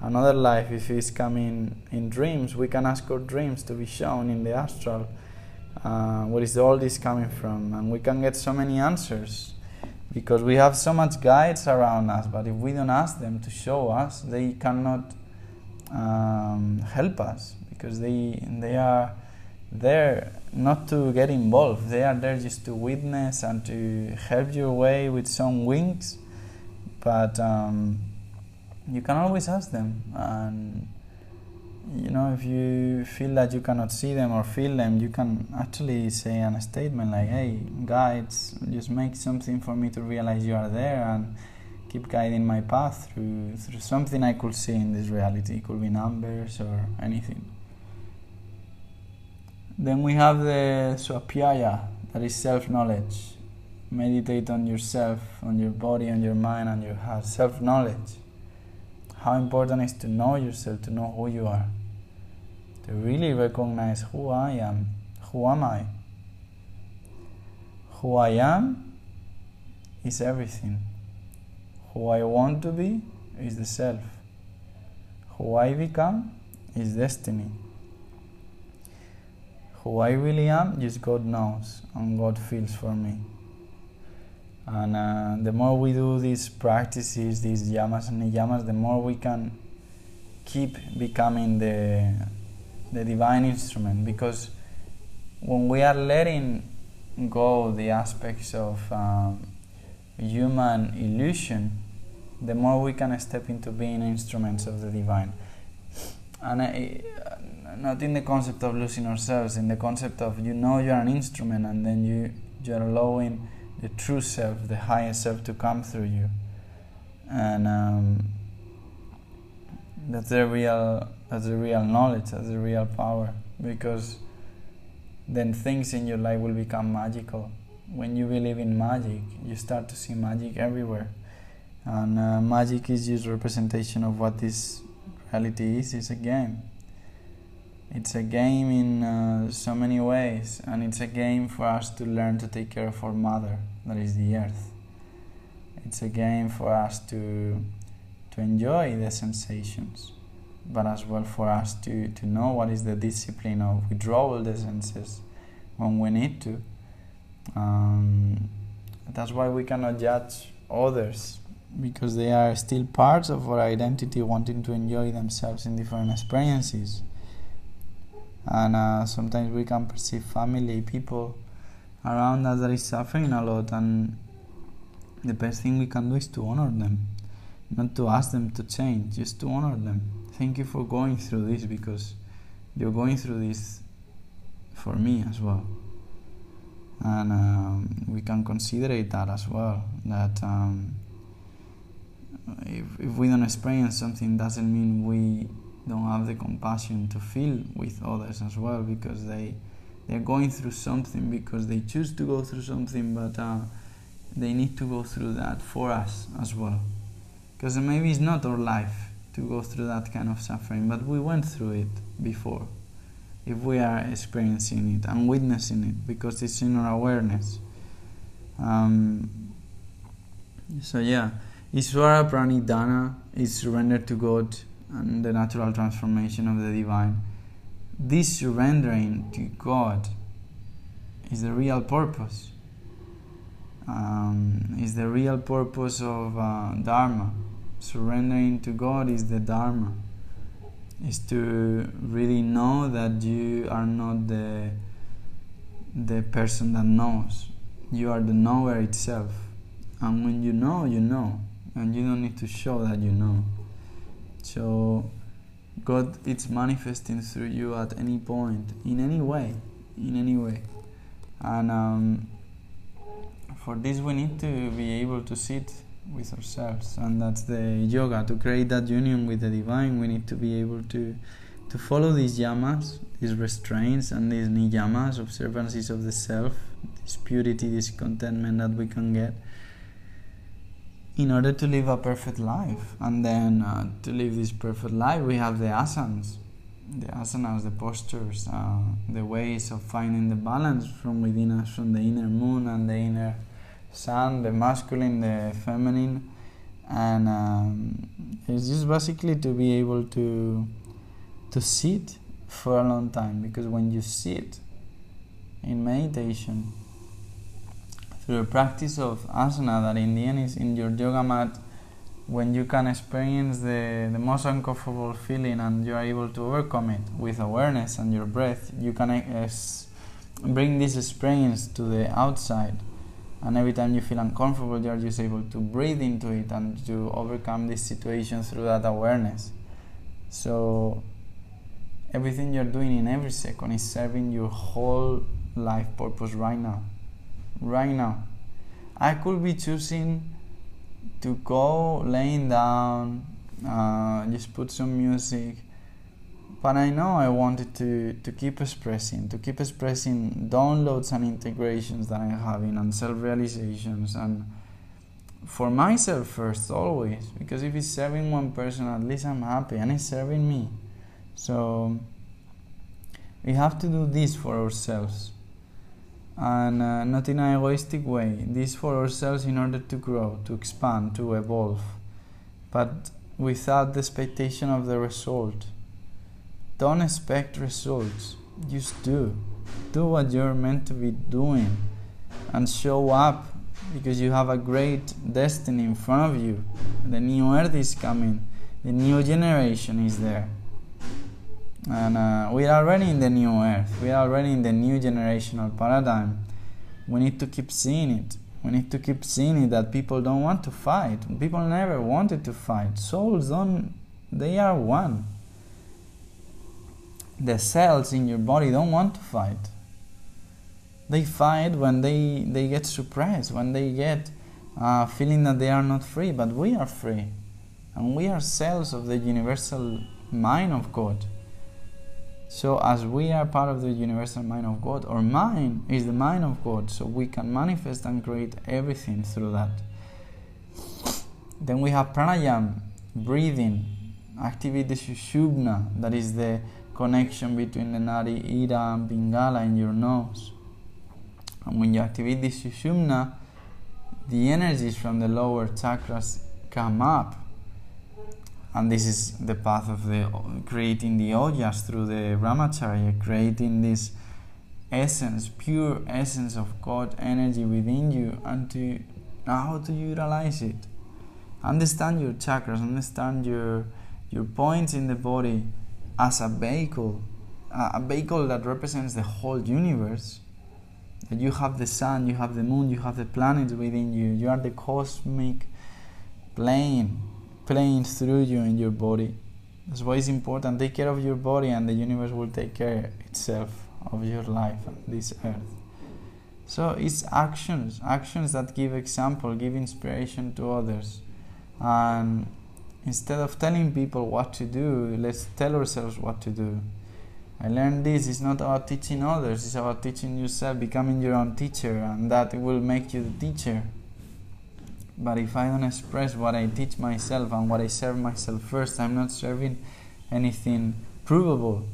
Speaker 2: another life if it's coming in dreams we can ask our dreams to be shown in the astral uh, where is all this coming from? And we can get so many answers because we have so much guides around us but if we don't ask them to show us they cannot um, help us because they they are there not to get involved. They are there just to witness and to help your way with some wings. But um, you can always ask them. And you know if you feel that you cannot see them or feel them you can actually say a statement like hey guides just make something for me to realize you are there and keep guiding my path through through something i could see in this reality. It could be numbers or anything. Then we have the svadhyaya that is self-knowledge. Meditate on yourself on your body on your mind and your heart. Self-knowledge how important is to know yourself, to know who you are, to really recognize who I am, who am I. Who I am is everything. Who I want to be is the self. Who I become is destiny. Who I really am, just God knows, and God feels for me. And uh, the more we do these practices, these yamas and niyamas, the more we can keep becoming the, the divine instrument. Because when we are letting go the aspects of um, human illusion, the more we can step into being instruments of the divine. And I, not in the concept of losing ourselves, in the concept of you know you're an instrument and then you, you're allowing the true self, the higher self to come through you. And um, that's the real that's the real knowledge, that's the real power. Because then things in your life will become magical. When you believe in magic, you start to see magic everywhere. And uh, magic is just representation of what this reality is. It's a game. It's a game in uh, so many ways, and it's a game for us to learn to take care of our mother, that is the earth. It's a game for us to to enjoy the sensations, but as well for us to, to know what is the discipline of withdrawal the senses when we need to. Um, that's why we cannot judge others because they are still parts of our identity wanting to enjoy themselves in different experiences and uh, sometimes we can perceive family people around us that is suffering a lot and the best thing we can do is to honor them. Not to ask them to change just to honor them. Thank you for going through this because you're going through this for me as well. And um, we can consider that as well that um, if, if we don't experience something doesn't mean we don't have the compassion to feel with others as well because they they're going through something because they choose to go through something but uh, they need to go through that for us as well. Because maybe it's not our life to go through that kind of suffering but we went through it before. If we are experiencing it and witnessing it because it's in our awareness. Um, so yeah. Iswara Pranidhana is surrender to God and the natural transformation of the divine. This surrendering to God is the real purpose. Um, is the real purpose of uh, Dharma. Surrendering to God is the Dharma. Is to really know that you are not the the person that knows. You are the knower itself. And when you know, you know. And you don't need to show that you know. So God is manifesting through you at any point, in any way, in any way. And um, for this, we need to be able to sit with ourselves, and that's the yoga. To create that union with the divine, we need to be able to to follow these yamas, these restraints, and these niyamas, observances of the self, this purity, this contentment that we can get in order to live a perfect life. And then uh, to live this perfect life, we have the asanas, the asanas, the postures, uh, the ways of finding the balance from within us, from the inner moon and the inner sun, the masculine, the feminine. And um, it's just basically to be able to to sit for a long time because when you sit in meditation through the practice of asana that in the end is in your yoga mat when you can experience the, the most uncomfortable feeling and you are able to overcome it with awareness and your breath you can uh, bring this experience to the outside. And every time you feel uncomfortable you are just able to breathe into it and to overcome this situation through that awareness. So everything you're doing in every second is serving your whole life purpose right now right now. I could be choosing to go laying down, uh, just put some music, but I know I wanted to, to keep expressing, to keep expressing downloads and integrations that I'm having and self realizations and for myself first always because if it's serving one person at least I'm happy and it's serving me. So we have to do this for ourselves and uh, not in an egoistic way. This for ourselves in order to grow, to expand, to evolve, but without the expectation of the result. Don't expect results, just do. Do what you're meant to be doing and show up because you have a great destiny in front of you. The new earth is coming, the new generation is there and uh, we are already in the new earth. We are already in the new generational paradigm. We need to keep seeing it. We need to keep seeing it that people don't want to fight. People never wanted to fight. Souls don't they are one. The cells in your body don't want to fight. They fight when they they get suppressed when they get uh, feeling that they are not free. But we are free. And we are cells of the universal mind of god so, as we are part of the universal mind of God, our mind is the mind of God, so we can manifest and create everything through that. Then we have pranayam, breathing, activate the sushumna, that is the connection between the nadi ida and pingala in your nose. And when you activate the sushumna, the energies from the lower chakras come up and this is the path of the creating the ojas through the brahmacharya creating this essence pure essence of god energy within you and to how to utilize it. Understand your chakras understand your your points in the body as a vehicle a vehicle that represents the whole universe. That you have the sun you have the moon you have the planets within you. You are the cosmic plane playing through you in your body. That's why it's important. Take care of your body, and the universe will take care itself of your life this earth. So it's actions, actions that give example, give inspiration to others. And instead of telling people what to do, let's tell ourselves what to do. I learned this, it's not about teaching others, it's about teaching yourself, becoming your own teacher, and that will make you the teacher. But if I don't express what I teach myself and what I serve myself first, I'm not serving anything provable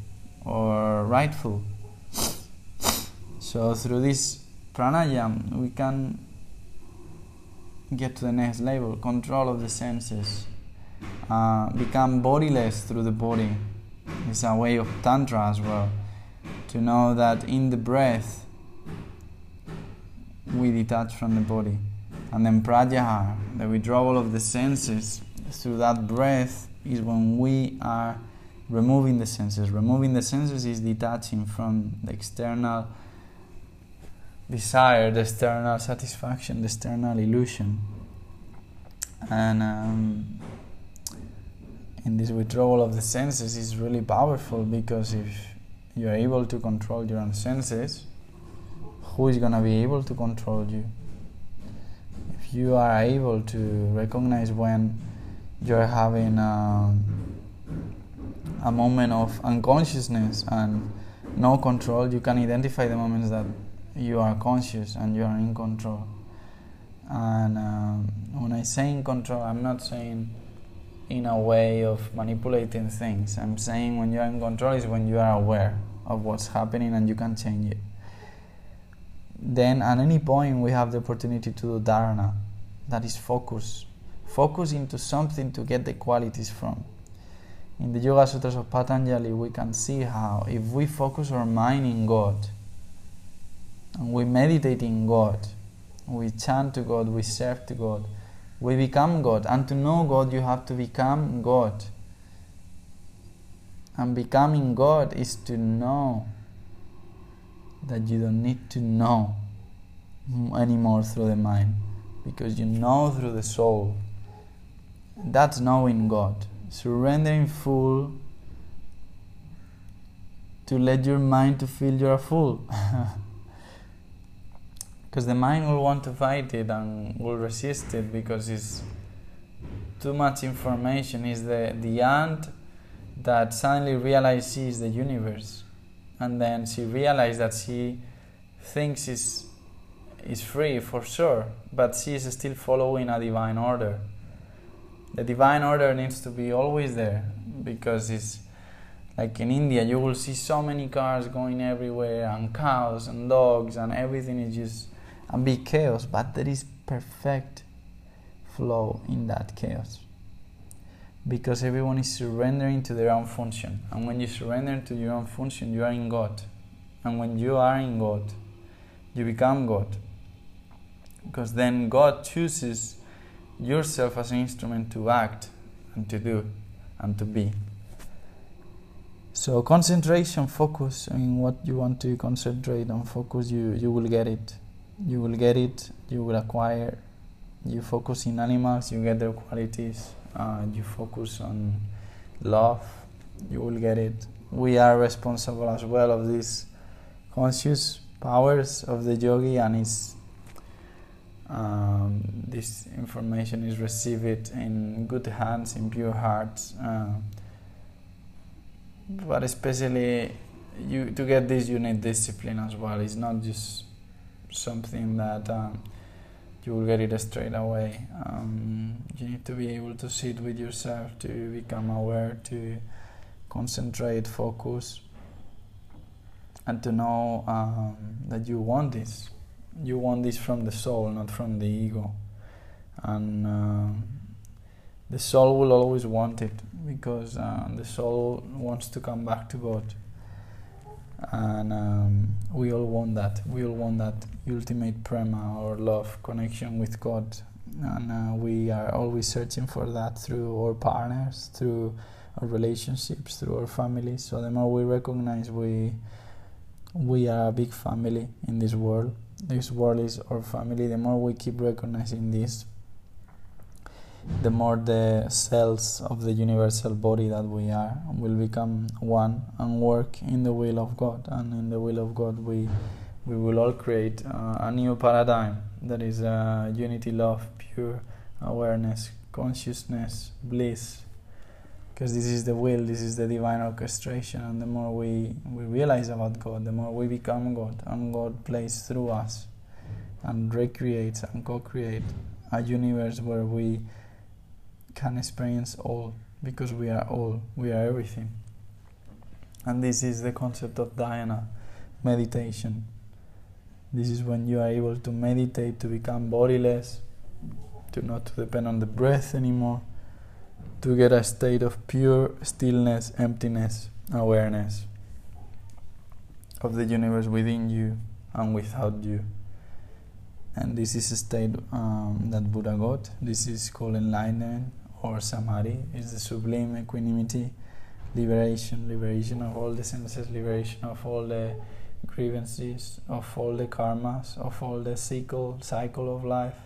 Speaker 2: or rightful. So through this pranayam, we can get to the next level control of the senses, uh, become bodiless through the body. It's a way of Tantra as well. To know that in the breath, we detach from the body. And then pratyahara, the withdrawal of the senses through that breath, is when we are removing the senses. Removing the senses is detaching from the external desire, the external satisfaction, the external illusion. And um, in this withdrawal of the senses is really powerful because if you are able to control your own senses, who is going to be able to control you? You are able to recognize when you're having a, a moment of unconsciousness and no control, you can identify the moments that you are conscious and you are in control. And um, when I say in control, I'm not saying in a way of manipulating things. I'm saying when you are in control is when you are aware of what's happening and you can change it. Then at any point we have the opportunity to do dharana, that is focus. Focus into something to get the qualities from. In the Yoga Sutras of Patanjali, we can see how if we focus our mind in God and we meditate in God, we chant to God, we serve to God, we become God. And to know God, you have to become God. And becoming God is to know that you don't need to know anymore through the mind because you know through the soul. That's knowing God. Surrendering full to let your mind to feel you're a fool. because the mind will want to fight it and will resist it because it's too much information. Is the, the ant that suddenly realizes the universe and then she realized that she thinks is is free for sure, but she is still following a divine order. The divine order needs to be always there because it's like in India, you will see so many cars going everywhere, and cows and dogs, and everything is just a big chaos, but there is perfect flow in that chaos because everyone is surrendering to their own function. And when you surrender to your own function, you are in God. And when you are in God, you become God. Because then God chooses yourself as an instrument to act and to do and to be. So concentration, focus on what you want to concentrate on, focus, you, you will get it. You will get it, you will acquire. You focus in animals, you get their qualities uh, you focus on love, you will get it. We are responsible as well of these conscious powers of the yogi, and is um, this information is received in good hands, in pure hearts. Uh, but especially, you to get this, you need discipline as well. It's not just something that. Um, you will get it straight away. Um, you need to be able to sit with yourself, to become aware, to concentrate, focus, and to know um, that you want this. You want this from the soul, not from the ego. And uh, the soul will always want it because uh, the soul wants to come back to God and um, we all want that. We all want that ultimate prema or love connection with God, and uh, we are always searching for that through our partners, through our relationships, through our families. So the more we recognize we we are a big family in this world. This world is our family. The more we keep recognizing this, the more the cells of the universal body that we are will become one and work in the will of God. And in the will of God, we we will all create uh, a new paradigm that is uh, unity, love, pure awareness, consciousness, bliss. Because this is the will, this is the divine orchestration, and the more we, we realize about God, the more we become God, and God plays through us and recreates and co create a universe where we can experience all because we are all, we are everything. And this is the concept of dhyana, meditation. This is when you are able to meditate to become bodiless, to not depend on the breath anymore, to get a state of pure stillness, emptiness, awareness of the universe within you and without you. And this is a state um, that Buddha got. This is called enlightenment or samadhi is the sublime equanimity, liberation, liberation of all the senses, liberation of all the grievances, of all the karmas, of all the cycle, cycle of life.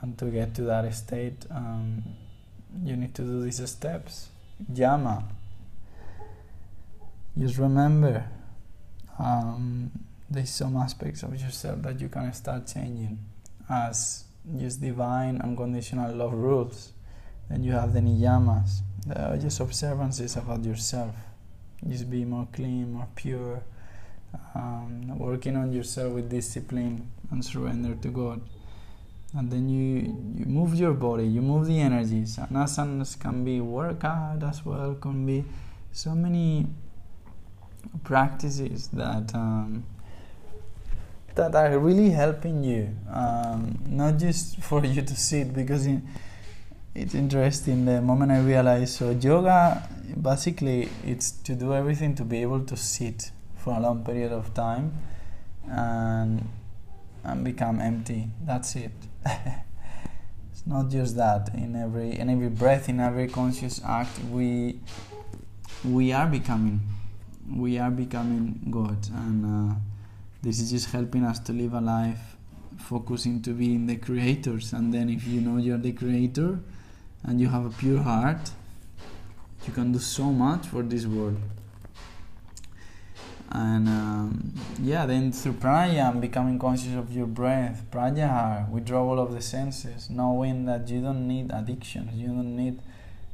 Speaker 2: And to get to that state, um, you need to do these steps. Yama. Just remember, um, there's some aspects of yourself that you can start changing as just divine unconditional love rules. Then you have the niyamas, the just observances about yourself. Just be more clean, more pure, um, working on yourself with discipline and surrender to God. And then you, you move your body, you move the energies. And asanas can be workout as well, can be so many practices that um, that are really helping you, um, not just for you to sit because it, it's interesting. The moment I realized, so yoga basically it's to do everything to be able to sit for a long period of time and and become empty. That's it. it's not just that. In every in every breath, in every conscious act, we we are becoming we are becoming God, and uh, this is just helping us to live a life focusing to being the creators. And then, if you know you're the creator and you have a pure heart, you can do so much for this world. And um, yeah, then through pranayama, becoming conscious of your breath, pratyahara, withdrawal of the senses, knowing that you don't need addictions, you don't need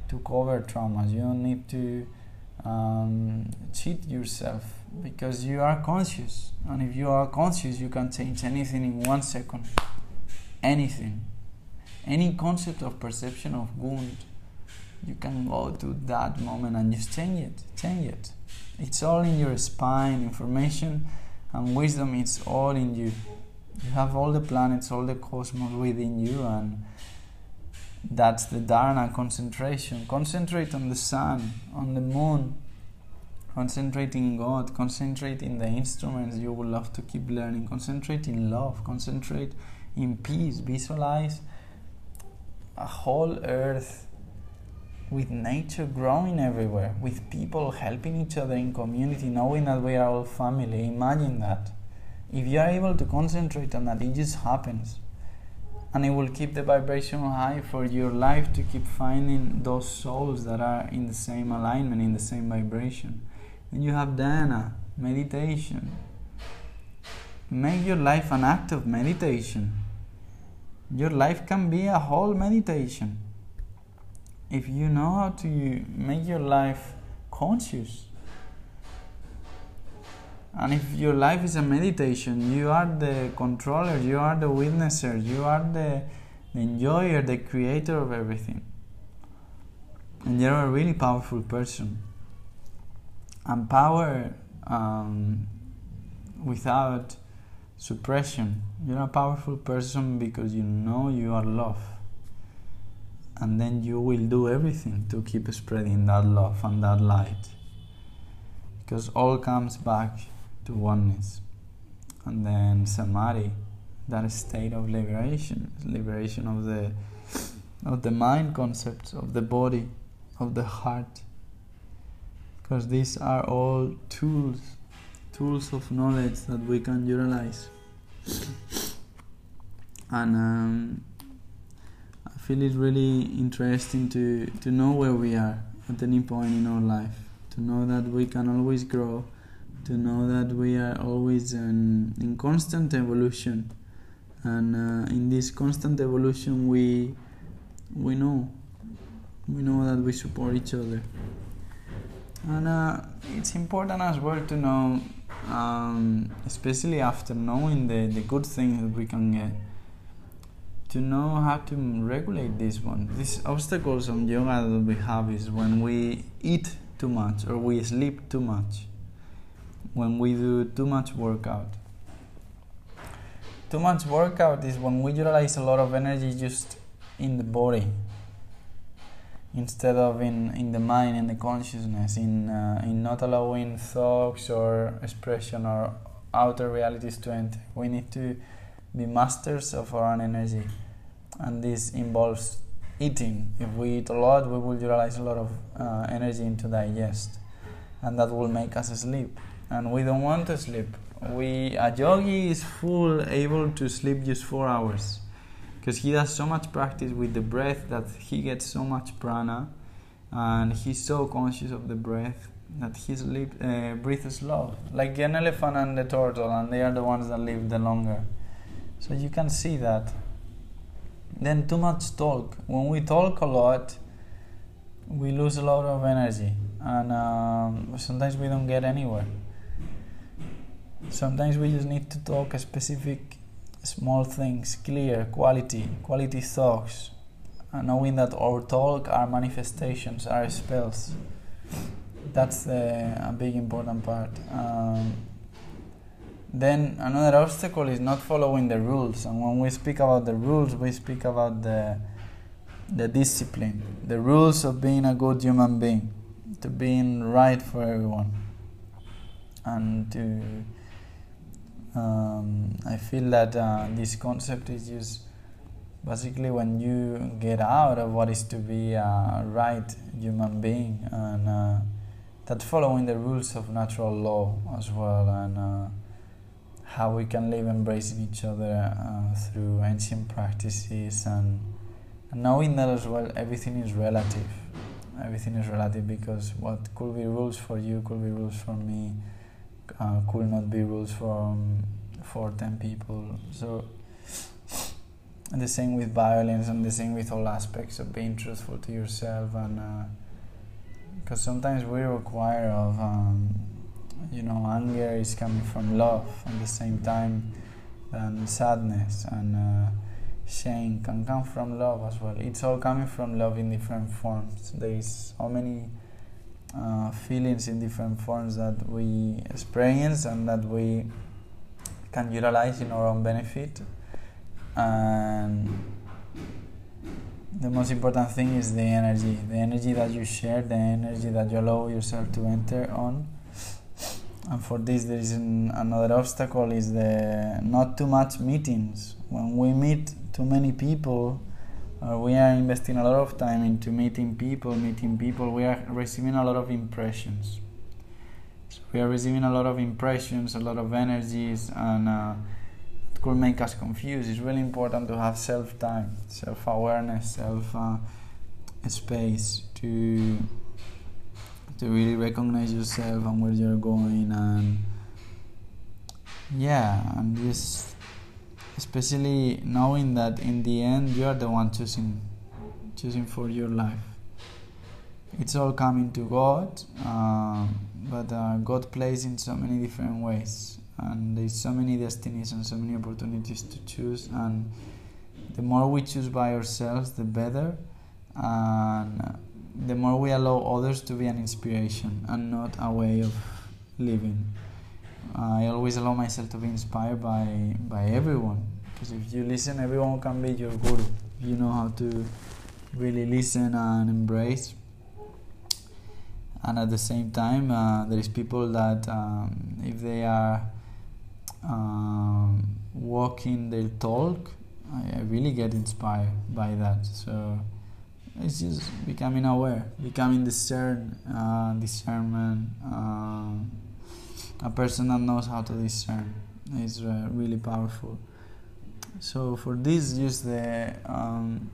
Speaker 2: to cover traumas, you don't need to um, cheat yourself. Because you are conscious. And if you are conscious you can change anything in one second. Anything any concept of perception of wound you can go to that moment and just change it change it it's all in your spine information and wisdom it's all in you you have all the planets all the cosmos within you and that's the dharana concentration. Concentrate on the sun, on the moon. Concentrate in God. Concentrate in the instruments you would love to keep learning. Concentrate in love. Concentrate in peace. Visualize a whole earth with nature growing everywhere, with people helping each other in community, knowing that we are all family. Imagine that. If you are able to concentrate on that, it just happens and it will keep the vibration high for your life to keep finding those souls that are in the same alignment, in the same vibration. And you have dhyana, meditation. Make your life an act of meditation. Your life can be a whole meditation. If you know how to make your life conscious, and if your life is a meditation, you are the controller, you are the witnesser, you are the, the enjoyer, the creator of everything. And you're a really powerful person. And power um, without suppression. You're a powerful person because you know you are love. And then you will do everything to keep spreading that love and that light. Because all comes back to oneness. And then samadhi, that state of liberation, liberation of the of the mind concepts, of the body, of the heart. Because these are all tools, tools of knowledge that we can utilize. And um, I feel it's really interesting to, to know where we are at any point in our life, to know that we can always grow to know that we are always in, in constant evolution and uh, in this constant evolution we we know we know that we support each other and uh, it's important as well to know um, especially after knowing the, the good things that we can get to know how to regulate this one these obstacles on yoga that we have is when we eat too much or we sleep too much when we do too much workout. Too much workout is when we utilize a lot of energy just in the body instead of in, in the mind and the consciousness, in, uh, in not allowing thoughts or expression or outer realities to enter. We need to be masters of our own energy, and this involves eating. If we eat a lot, we will utilize a lot of uh, energy into digest, and that will make us sleep and we don't want to sleep. We a yogi is full able to sleep just four hours because he does so much practice with the breath that he gets so much prana and he's so conscious of the breath that he sleep uh, breathes slow like an elephant and the turtle and they are the ones that live the longer so you can see that then too much talk. When we talk a lot, we lose a lot of energy, and um, sometimes we don't get anywhere. Sometimes we just need to talk a specific small things, clear, quality, quality thoughts, and knowing that our talk our manifestations, our spells. That's the, a big important part. Um, then another obstacle is not following the rules, and when we speak about the rules, we speak about the the discipline, the rules of being a good human being, to being right for everyone, and to um, I feel that uh, this concept is used basically when you get out of what is to be a right human being and uh, that following the rules of natural law as well and uh, how we can live embracing each other uh, through ancient practices and, and knowing that as well everything is relative. Everything is relative because what could be rules for you could be rules for me uh, could not be rules for for 10 people. So and the same with violence and the same with all aspects of being truthful to yourself and because uh, sometimes we require of um, you know anger is coming from love at the same time and sadness and uh, shame can come from love as well. It's all coming from love in different forms. There is so many uh, feelings in different forms that we experience and that we can utilize in our own benefit. And the most important thing is the energy the energy that you share, the energy that you allow yourself to enter on. And for this, there is an, another obstacle: is the not too much meetings. When we meet too many people, uh, we are investing a lot of time into meeting people, meeting people. We are receiving a lot of impressions. So we are receiving a lot of impressions, a lot of energies, and uh, it could make us confused. It's really important to have self time, self awareness, self uh, space to to really recognize yourself and where you're going, and yeah, and just especially knowing that in the end you are the one choosing choosing for your life. It's all coming to god uh, but uh, god plays in so many different ways. And there's so many destinies and so many opportunities to choose. And the more we choose by ourselves the better. And the more we allow others to be an inspiration and not a way of living I always allow myself to be inspired by by everyone because if you listen, everyone can be your guru. You know how to really listen and embrace. And at the same time, uh, there is people that um, if they are um, walking their talk, I, I really get inspired by that. So it's just becoming aware, becoming discern, uh, discernment. Uh, a person that knows how to discern is uh, really powerful. So for this, just the um,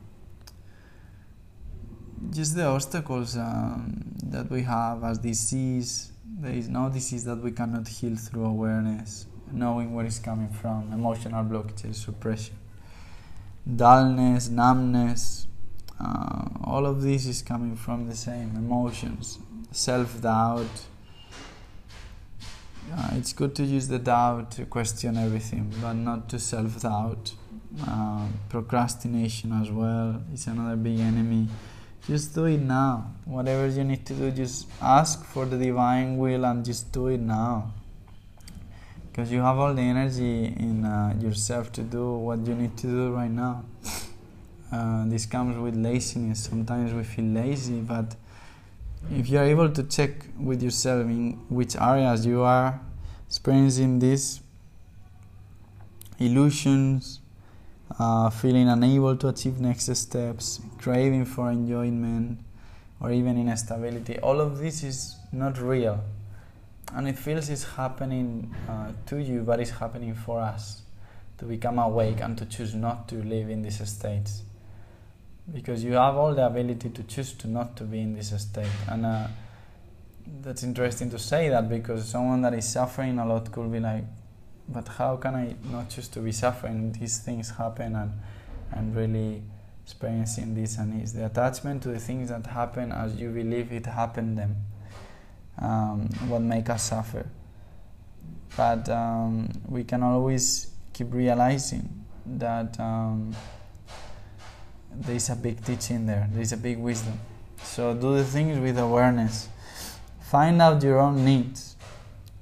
Speaker 2: just the obstacles um, that we have as disease. There is no disease that we cannot heal through awareness, knowing where it's coming from. Emotional blockages, suppression, dullness, numbness. Uh, all of this is coming from the same emotions, self doubt uh, it's good to use the doubt to question everything, but not to self doubt. Uh, procrastination as well is another big enemy. Just do it now. Whatever you need to do, just ask for the divine will and just do it now. Because you have all the energy in uh, yourself to do what you need to do right now. Uh, this comes with laziness. Sometimes we feel lazy, but if you are able to check with yourself in which areas you are experiencing these illusions, uh, feeling unable to achieve next steps, craving for enjoyment, or even instability, all of this is not real. And it feels it's happening uh, to you, but it's happening for us to become awake and to choose not to live in these states because you have all the ability to choose to not to be in this state. And uh, that's interesting to say that because someone that is suffering a lot could be like but how can i not choose to be suffering? These things happen and and really experiencing this. And is the attachment to the things that happen as you believe it happened them um, what make us suffer. But um, we can always keep realizing that um, there is a big teaching there. There is a big wisdom. So do the things with awareness. Find out your own needs.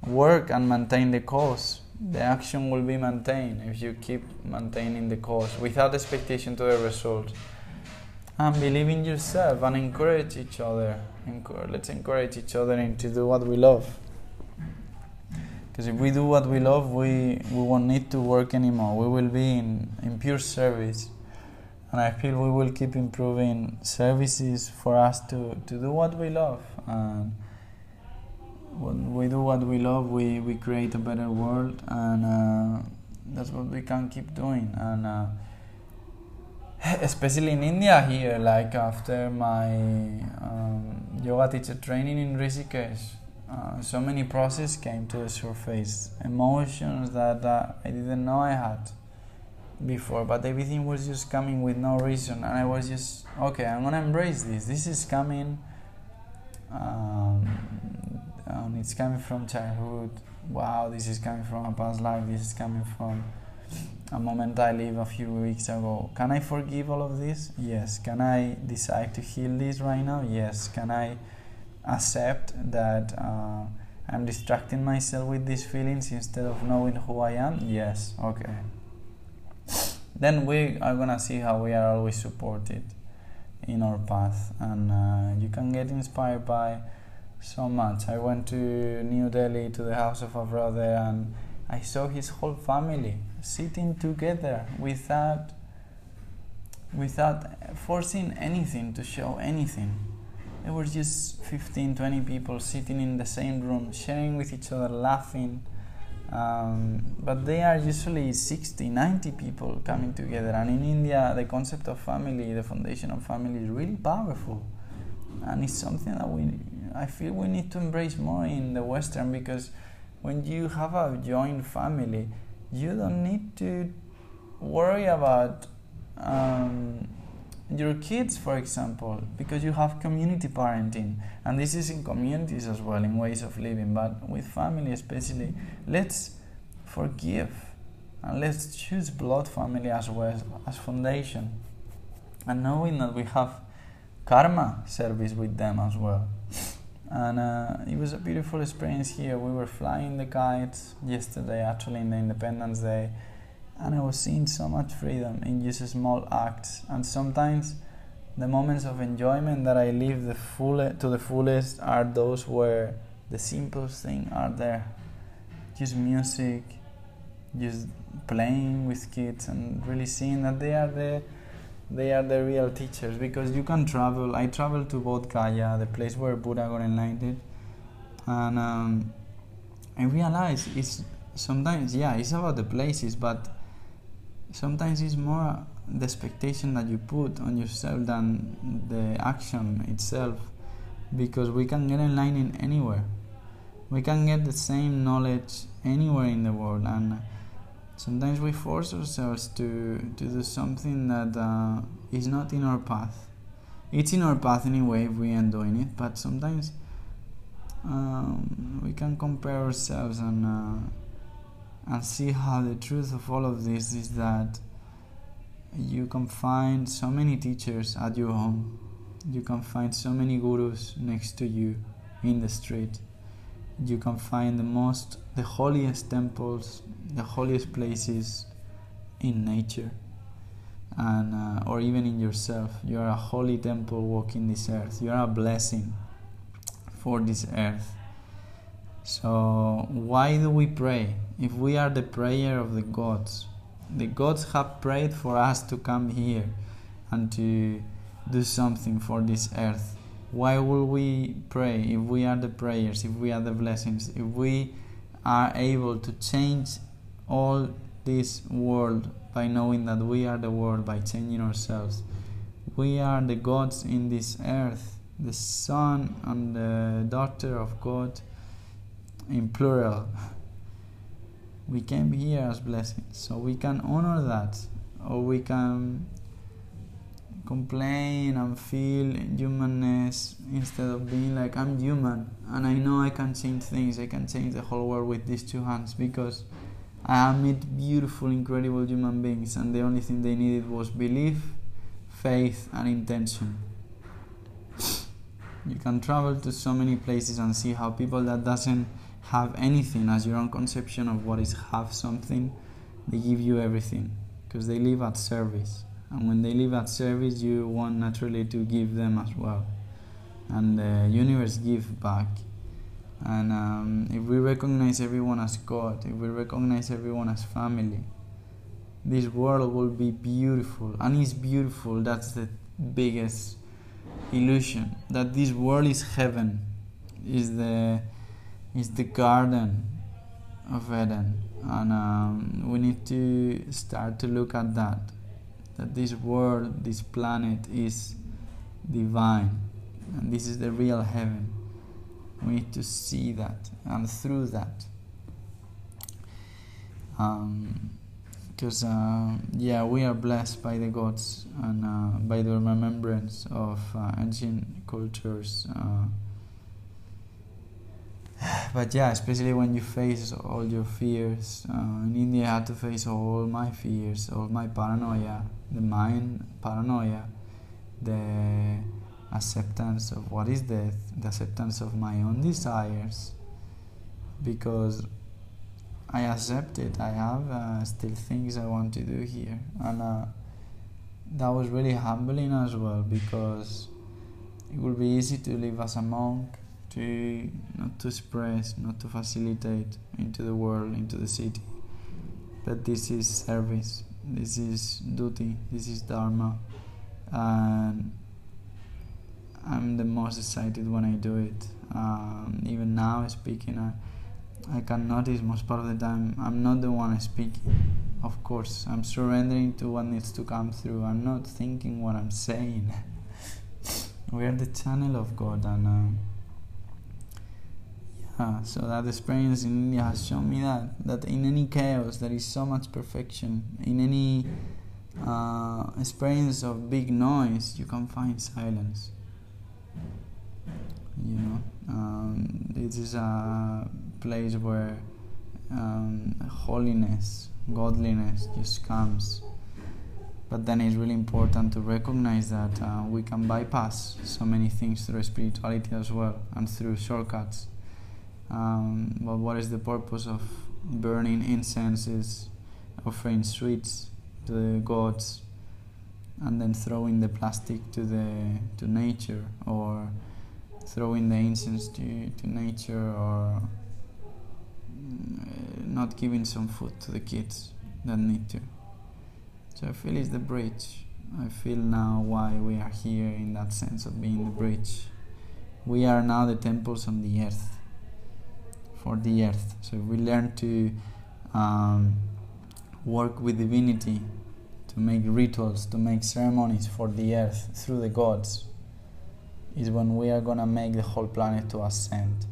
Speaker 2: Work and maintain the cause. The action will be maintained if you keep maintaining the cause without expectation to the result. And believe in yourself and encourage each other. Let's encourage each other to do what we love. Because if we do what we love we we won't need to work anymore. We will be in, in pure service and i feel we will keep improving services for us to, to do what we love. And when we do what we love, we, we create a better world, and uh, that's what we can keep doing. And uh, especially in India here, like after my um, yoga teacher training in Rishikesh, uh, so many processes came to the surface, emotions that I didn't know I had before, but everything was just coming with no reason, and I was just okay. I'm gonna embrace this. This is coming. Um, and it's coming from childhood. Wow, this is coming from a past life. This is coming from a moment I lived a few weeks ago. Can I forgive all of this? Yes. Can I decide to heal this right now? Yes. Can I accept that uh, I'm distracting myself with these feelings instead of knowing who I am? Yes. Okay. Then we are gonna see how we are always supported in our path, and uh, you can get inspired by so much. I went to New Delhi to the house of a brother and I saw his whole family sitting together without without forcing anything to show anything. There were just 15, 20 people sitting in the same room, sharing with each other, laughing. Um, but they are usually 60, 90 people coming together. And in India, the concept of family, the foundation of family, is really powerful. And it's something that we I feel we need to embrace more in the Western because when you have a joint family, you don't need to worry about um, your kids, for example, because you have community parenting, and this is in communities as well, in ways of living, but with family especially. Let's forgive and let's choose blood family as well as foundation, and knowing that we have karma service with them as well and uh, it was a beautiful experience here. We were flying the kites yesterday, actually, in the Independence Day, and I was seeing so much freedom in just small acts. And sometimes the moments of enjoyment that I live the full to the fullest are those where the simplest things are there, just music, just playing with kids, and really seeing that they are there they are the real teachers because you can travel. I traveled to Bodh Gaya, the place where Buddha got enlightened, and um, I realized it's sometimes yeah it's about the places, but sometimes it's more the expectation that you put on yourself than the action itself, because we can get enlightened anywhere. We can get the same knowledge anywhere in the world and sometimes we force ourselves to, to do something that uh, is not in our path. It's in our path anyway if we end doing it, but sometimes um, we can compare ourselves and uh, and see how the truth of all of this is that you can find so many teachers at your home. You can find so many gurus next to you in the street. You can find the most the holiest temples the holiest places in nature. And uh, or even in yourself. You are a holy temple walking this earth. You are a blessing for this earth so why do we pray? If we are the prayer of the gods the gods have prayed for us to come here and to do something for this earth. Why will we pray if we are the prayers, if we are the blessings, if we are able to change all this world by knowing that we are the world, by changing ourselves? We are the gods in this earth, the son and the daughter of God in plural. We came here as blessings, so we can honor that, or we can complain and feel humanness instead of being like I'm human and I know I can change things, I can change the whole world with these two hands because I met beautiful, incredible human beings and the only thing they needed was belief, faith, and intention. You can travel to so many places and see how people that doesn't have anything as your own conception of what is have something, they give you everything because they live at service. And when they live at service you want naturally to give them as well. And the universe give back. And um, if we recognize everyone as god if we recognize everyone as family this world will be beautiful. And it's beautiful that's the biggest illusion that this world is heaven is the is the garden of eden and um, we need to start to look at that that this world, this planet is divine, and this is the real heaven. We need to see that, and through that, because um, uh, yeah, we are blessed by the gods and uh, by the remembrance of uh, ancient cultures. But yeah, especially when you face all your fears. Uh, in India, I had to face all my fears, all my paranoia, the mind paranoia, the acceptance of what is death, the acceptance of my own desires, because I accept it. I have uh, still things I want to do here, and uh, that was really humbling as well because it would be easy to live as a monk, to not to express, not to facilitate into the world, into the city, but this is service this is duty, this is dharma, and I'm the most excited when I do it. Um, even now, speaking, I, I can notice most part of the time I'm not the one speaking. Of course, I'm surrendering to what needs to come through. I'm not thinking what I'm saying. we are the channel of God, and. Uh, uh, so that experience in India has shown me that that in any chaos there is so much perfection. In any uh, experience of big noise, you can find silence. You know, um, this is a place where um, holiness, godliness just comes. But then it's really important to recognize that uh, we can bypass so many things through spirituality as well and through shortcuts. Um, but what is the purpose of burning incenses, offering sweets to the gods, and then throwing the plastic to the to nature, or throwing the incense to, to nature, or mm, not giving some food to the kids that need to. So I feel it's the bridge. I feel now why we are here in that sense of being the bridge. We are now the temples on the earth for the earth. So we learn to um, work with divinity, to make rituals, to make ceremonies for the earth through the gods, is when we are gonna make the whole planet to ascend.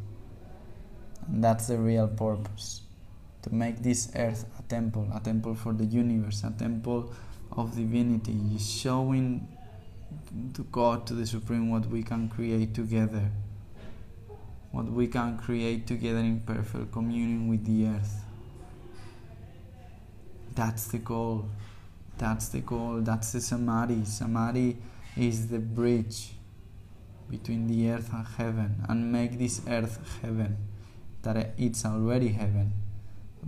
Speaker 2: And that's the real purpose. To make this earth a temple, a temple for the universe, a temple of divinity, showing to God, to the Supreme, what we can create together what we can create together in perfect communion with the earth. That's the goal. That's the goal. That's the samadhi. Samadhi is the bridge between the earth and heaven and make this earth heaven. That it's already heaven.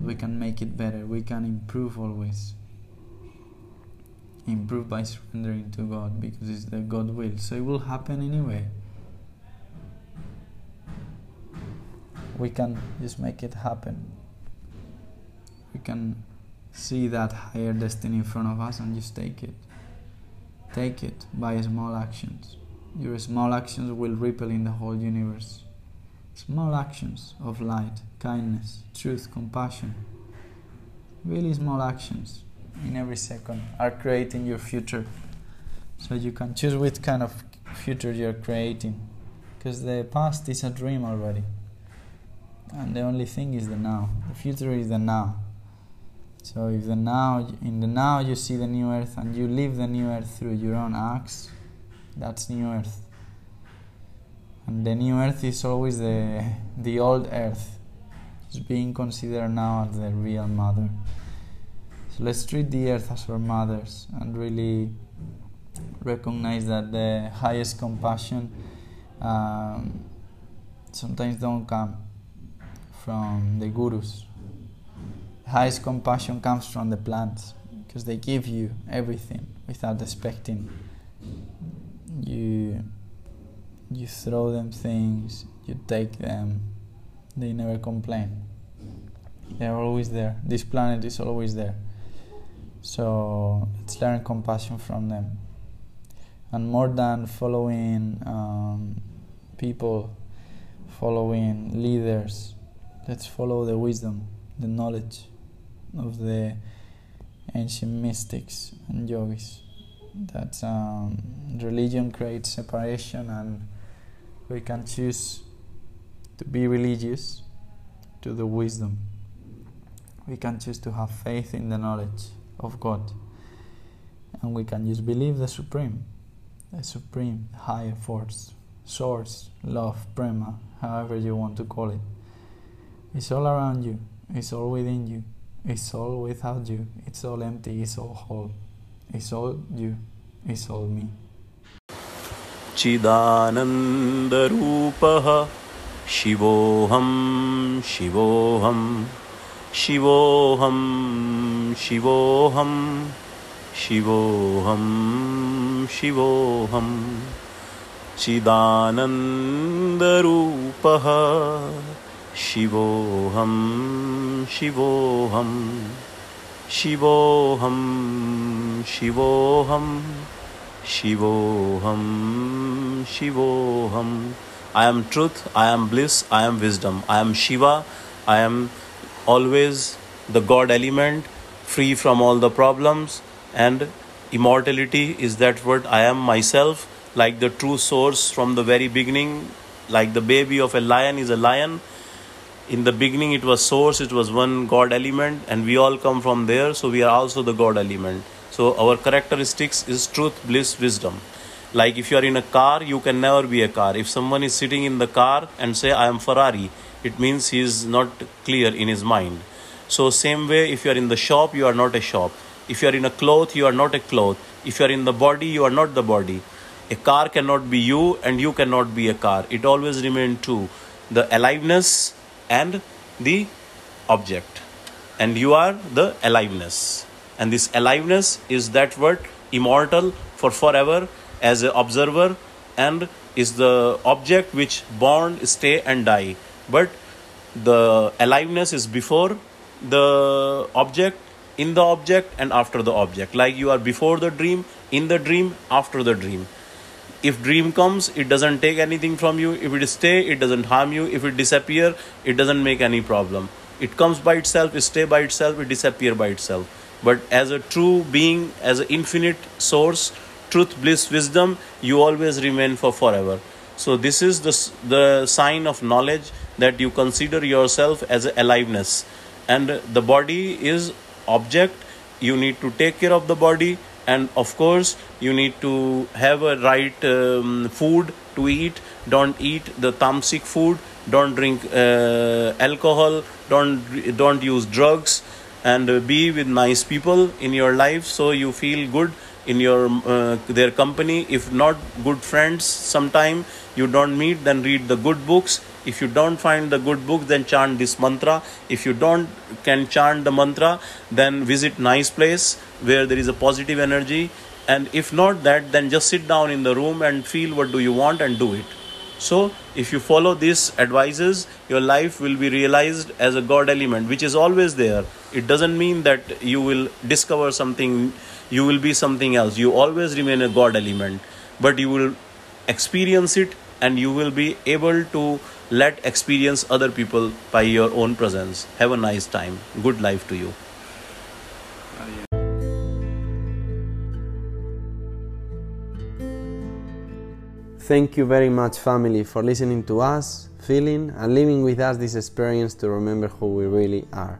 Speaker 2: We can make it better. We can improve always. Improve by surrendering to God because it's the God will. So it will happen anyway. We can just make it happen. We can see that higher destiny in front of us and just take it. Take it by small actions. Your small actions will ripple in the whole universe. Small actions of light, kindness, truth, compassion. Really small actions in every second are creating your future. So you can choose which kind of future you're creating. Because the past is a dream already and the only thing is the now. The future is the now. So if the now in the now you see the new earth and you live the new earth through your own acts, that's new earth. And the new earth is always the the old earth. It's being considered now as the real mother. So let's treat the earth as our mothers and really recognize that the highest compassion um, sometimes don't come from the gurus highest compassion comes from the plants because they give you everything without expecting. You you throw them things, you take them, they never complain. They're always there. This planet is always there. So let's learn compassion from them. And more than following um, people, following leaders, let's follow the wisdom, the knowledge of the ancient mystics and yogis that um, religion creates separation and we can choose to be religious to the wisdom. We can choose to have faith in the knowledge of god. And we can just believe the supreme the supreme higher force source love prema however you want to call it it's all around you it's all within you it's all without you. It's all empty. It's all whole. It's all you. It's all me.
Speaker 3: चिदानन्दरूपः शिवोऽहं शिवोऽहं शिवोऽहं शिवोऽहं शिवोऽहं शिवोऽहं चिदानन्दरूपः शिवोऽहं शिवोऽहं शिवोऽहं शिवोऽहं शिवोऽहं शिवोऽहम् I am truth, I am bliss, I am wisdom, I am Shiva, I am always the God element, free from all the problems, and immortality is that what I am myself, like the true source from the very beginning, like the baby of a lion is a lion, in the beginning it was source it was one god element and we all come from there so we are also the god element. So our characteristics is truth bliss wisdom. Like if you are in a car you can never be a car. If someone is sitting in the car and say i am ferrari it means he is not clear in his mind. So same way if you are in the shop you are not a shop. If you are in a cloth you are not a cloth. If you are in the body you are not the body. A car cannot be you and you cannot be a car. It always remain two the aliveness and the object. And you are the aliveness. And this aliveness is that word immortal for forever as an observer and is the object which born stay and die. But the aliveness is before the object in the object and after the object. Like you are before the dream in the dream after the dream if dream comes it doesn't take anything from you. If it stay it doesn't harm you. If it disappear it doesn't make any problem. It comes by itself it stay by itself it disappear by itself. But as a true being as an infinite source truth bliss wisdom you always remain for forever. So this is the, the sign of knowledge that you consider yourself as aliveness. And the body is object. You need to take care of the body and of course you need to have a right um, food to eat. Don't eat the tamasic food. Don't drink uh, alcohol. Don't don't use drugs. And uh, be with nice people in your life so you feel good in your uh, their company. If not good friends sometime you don't meet then read the good books if you don't find the good book then chant this mantra. If you don't can chant the mantra then visit nice place where there is a positive energy. And if not that then just sit down in the room and feel what do you want and do it. So if you follow these advices your life will be realized as a god element which is always there. It doesn't mean that you will discover something you will be something else. You always remain a god element but you will experience it and you will be able to let experience other people by your own presence. Have a nice time. Good life to you.
Speaker 4: Thank you very much, family, for listening to us, feeling, and living with us this experience to remember who we really are.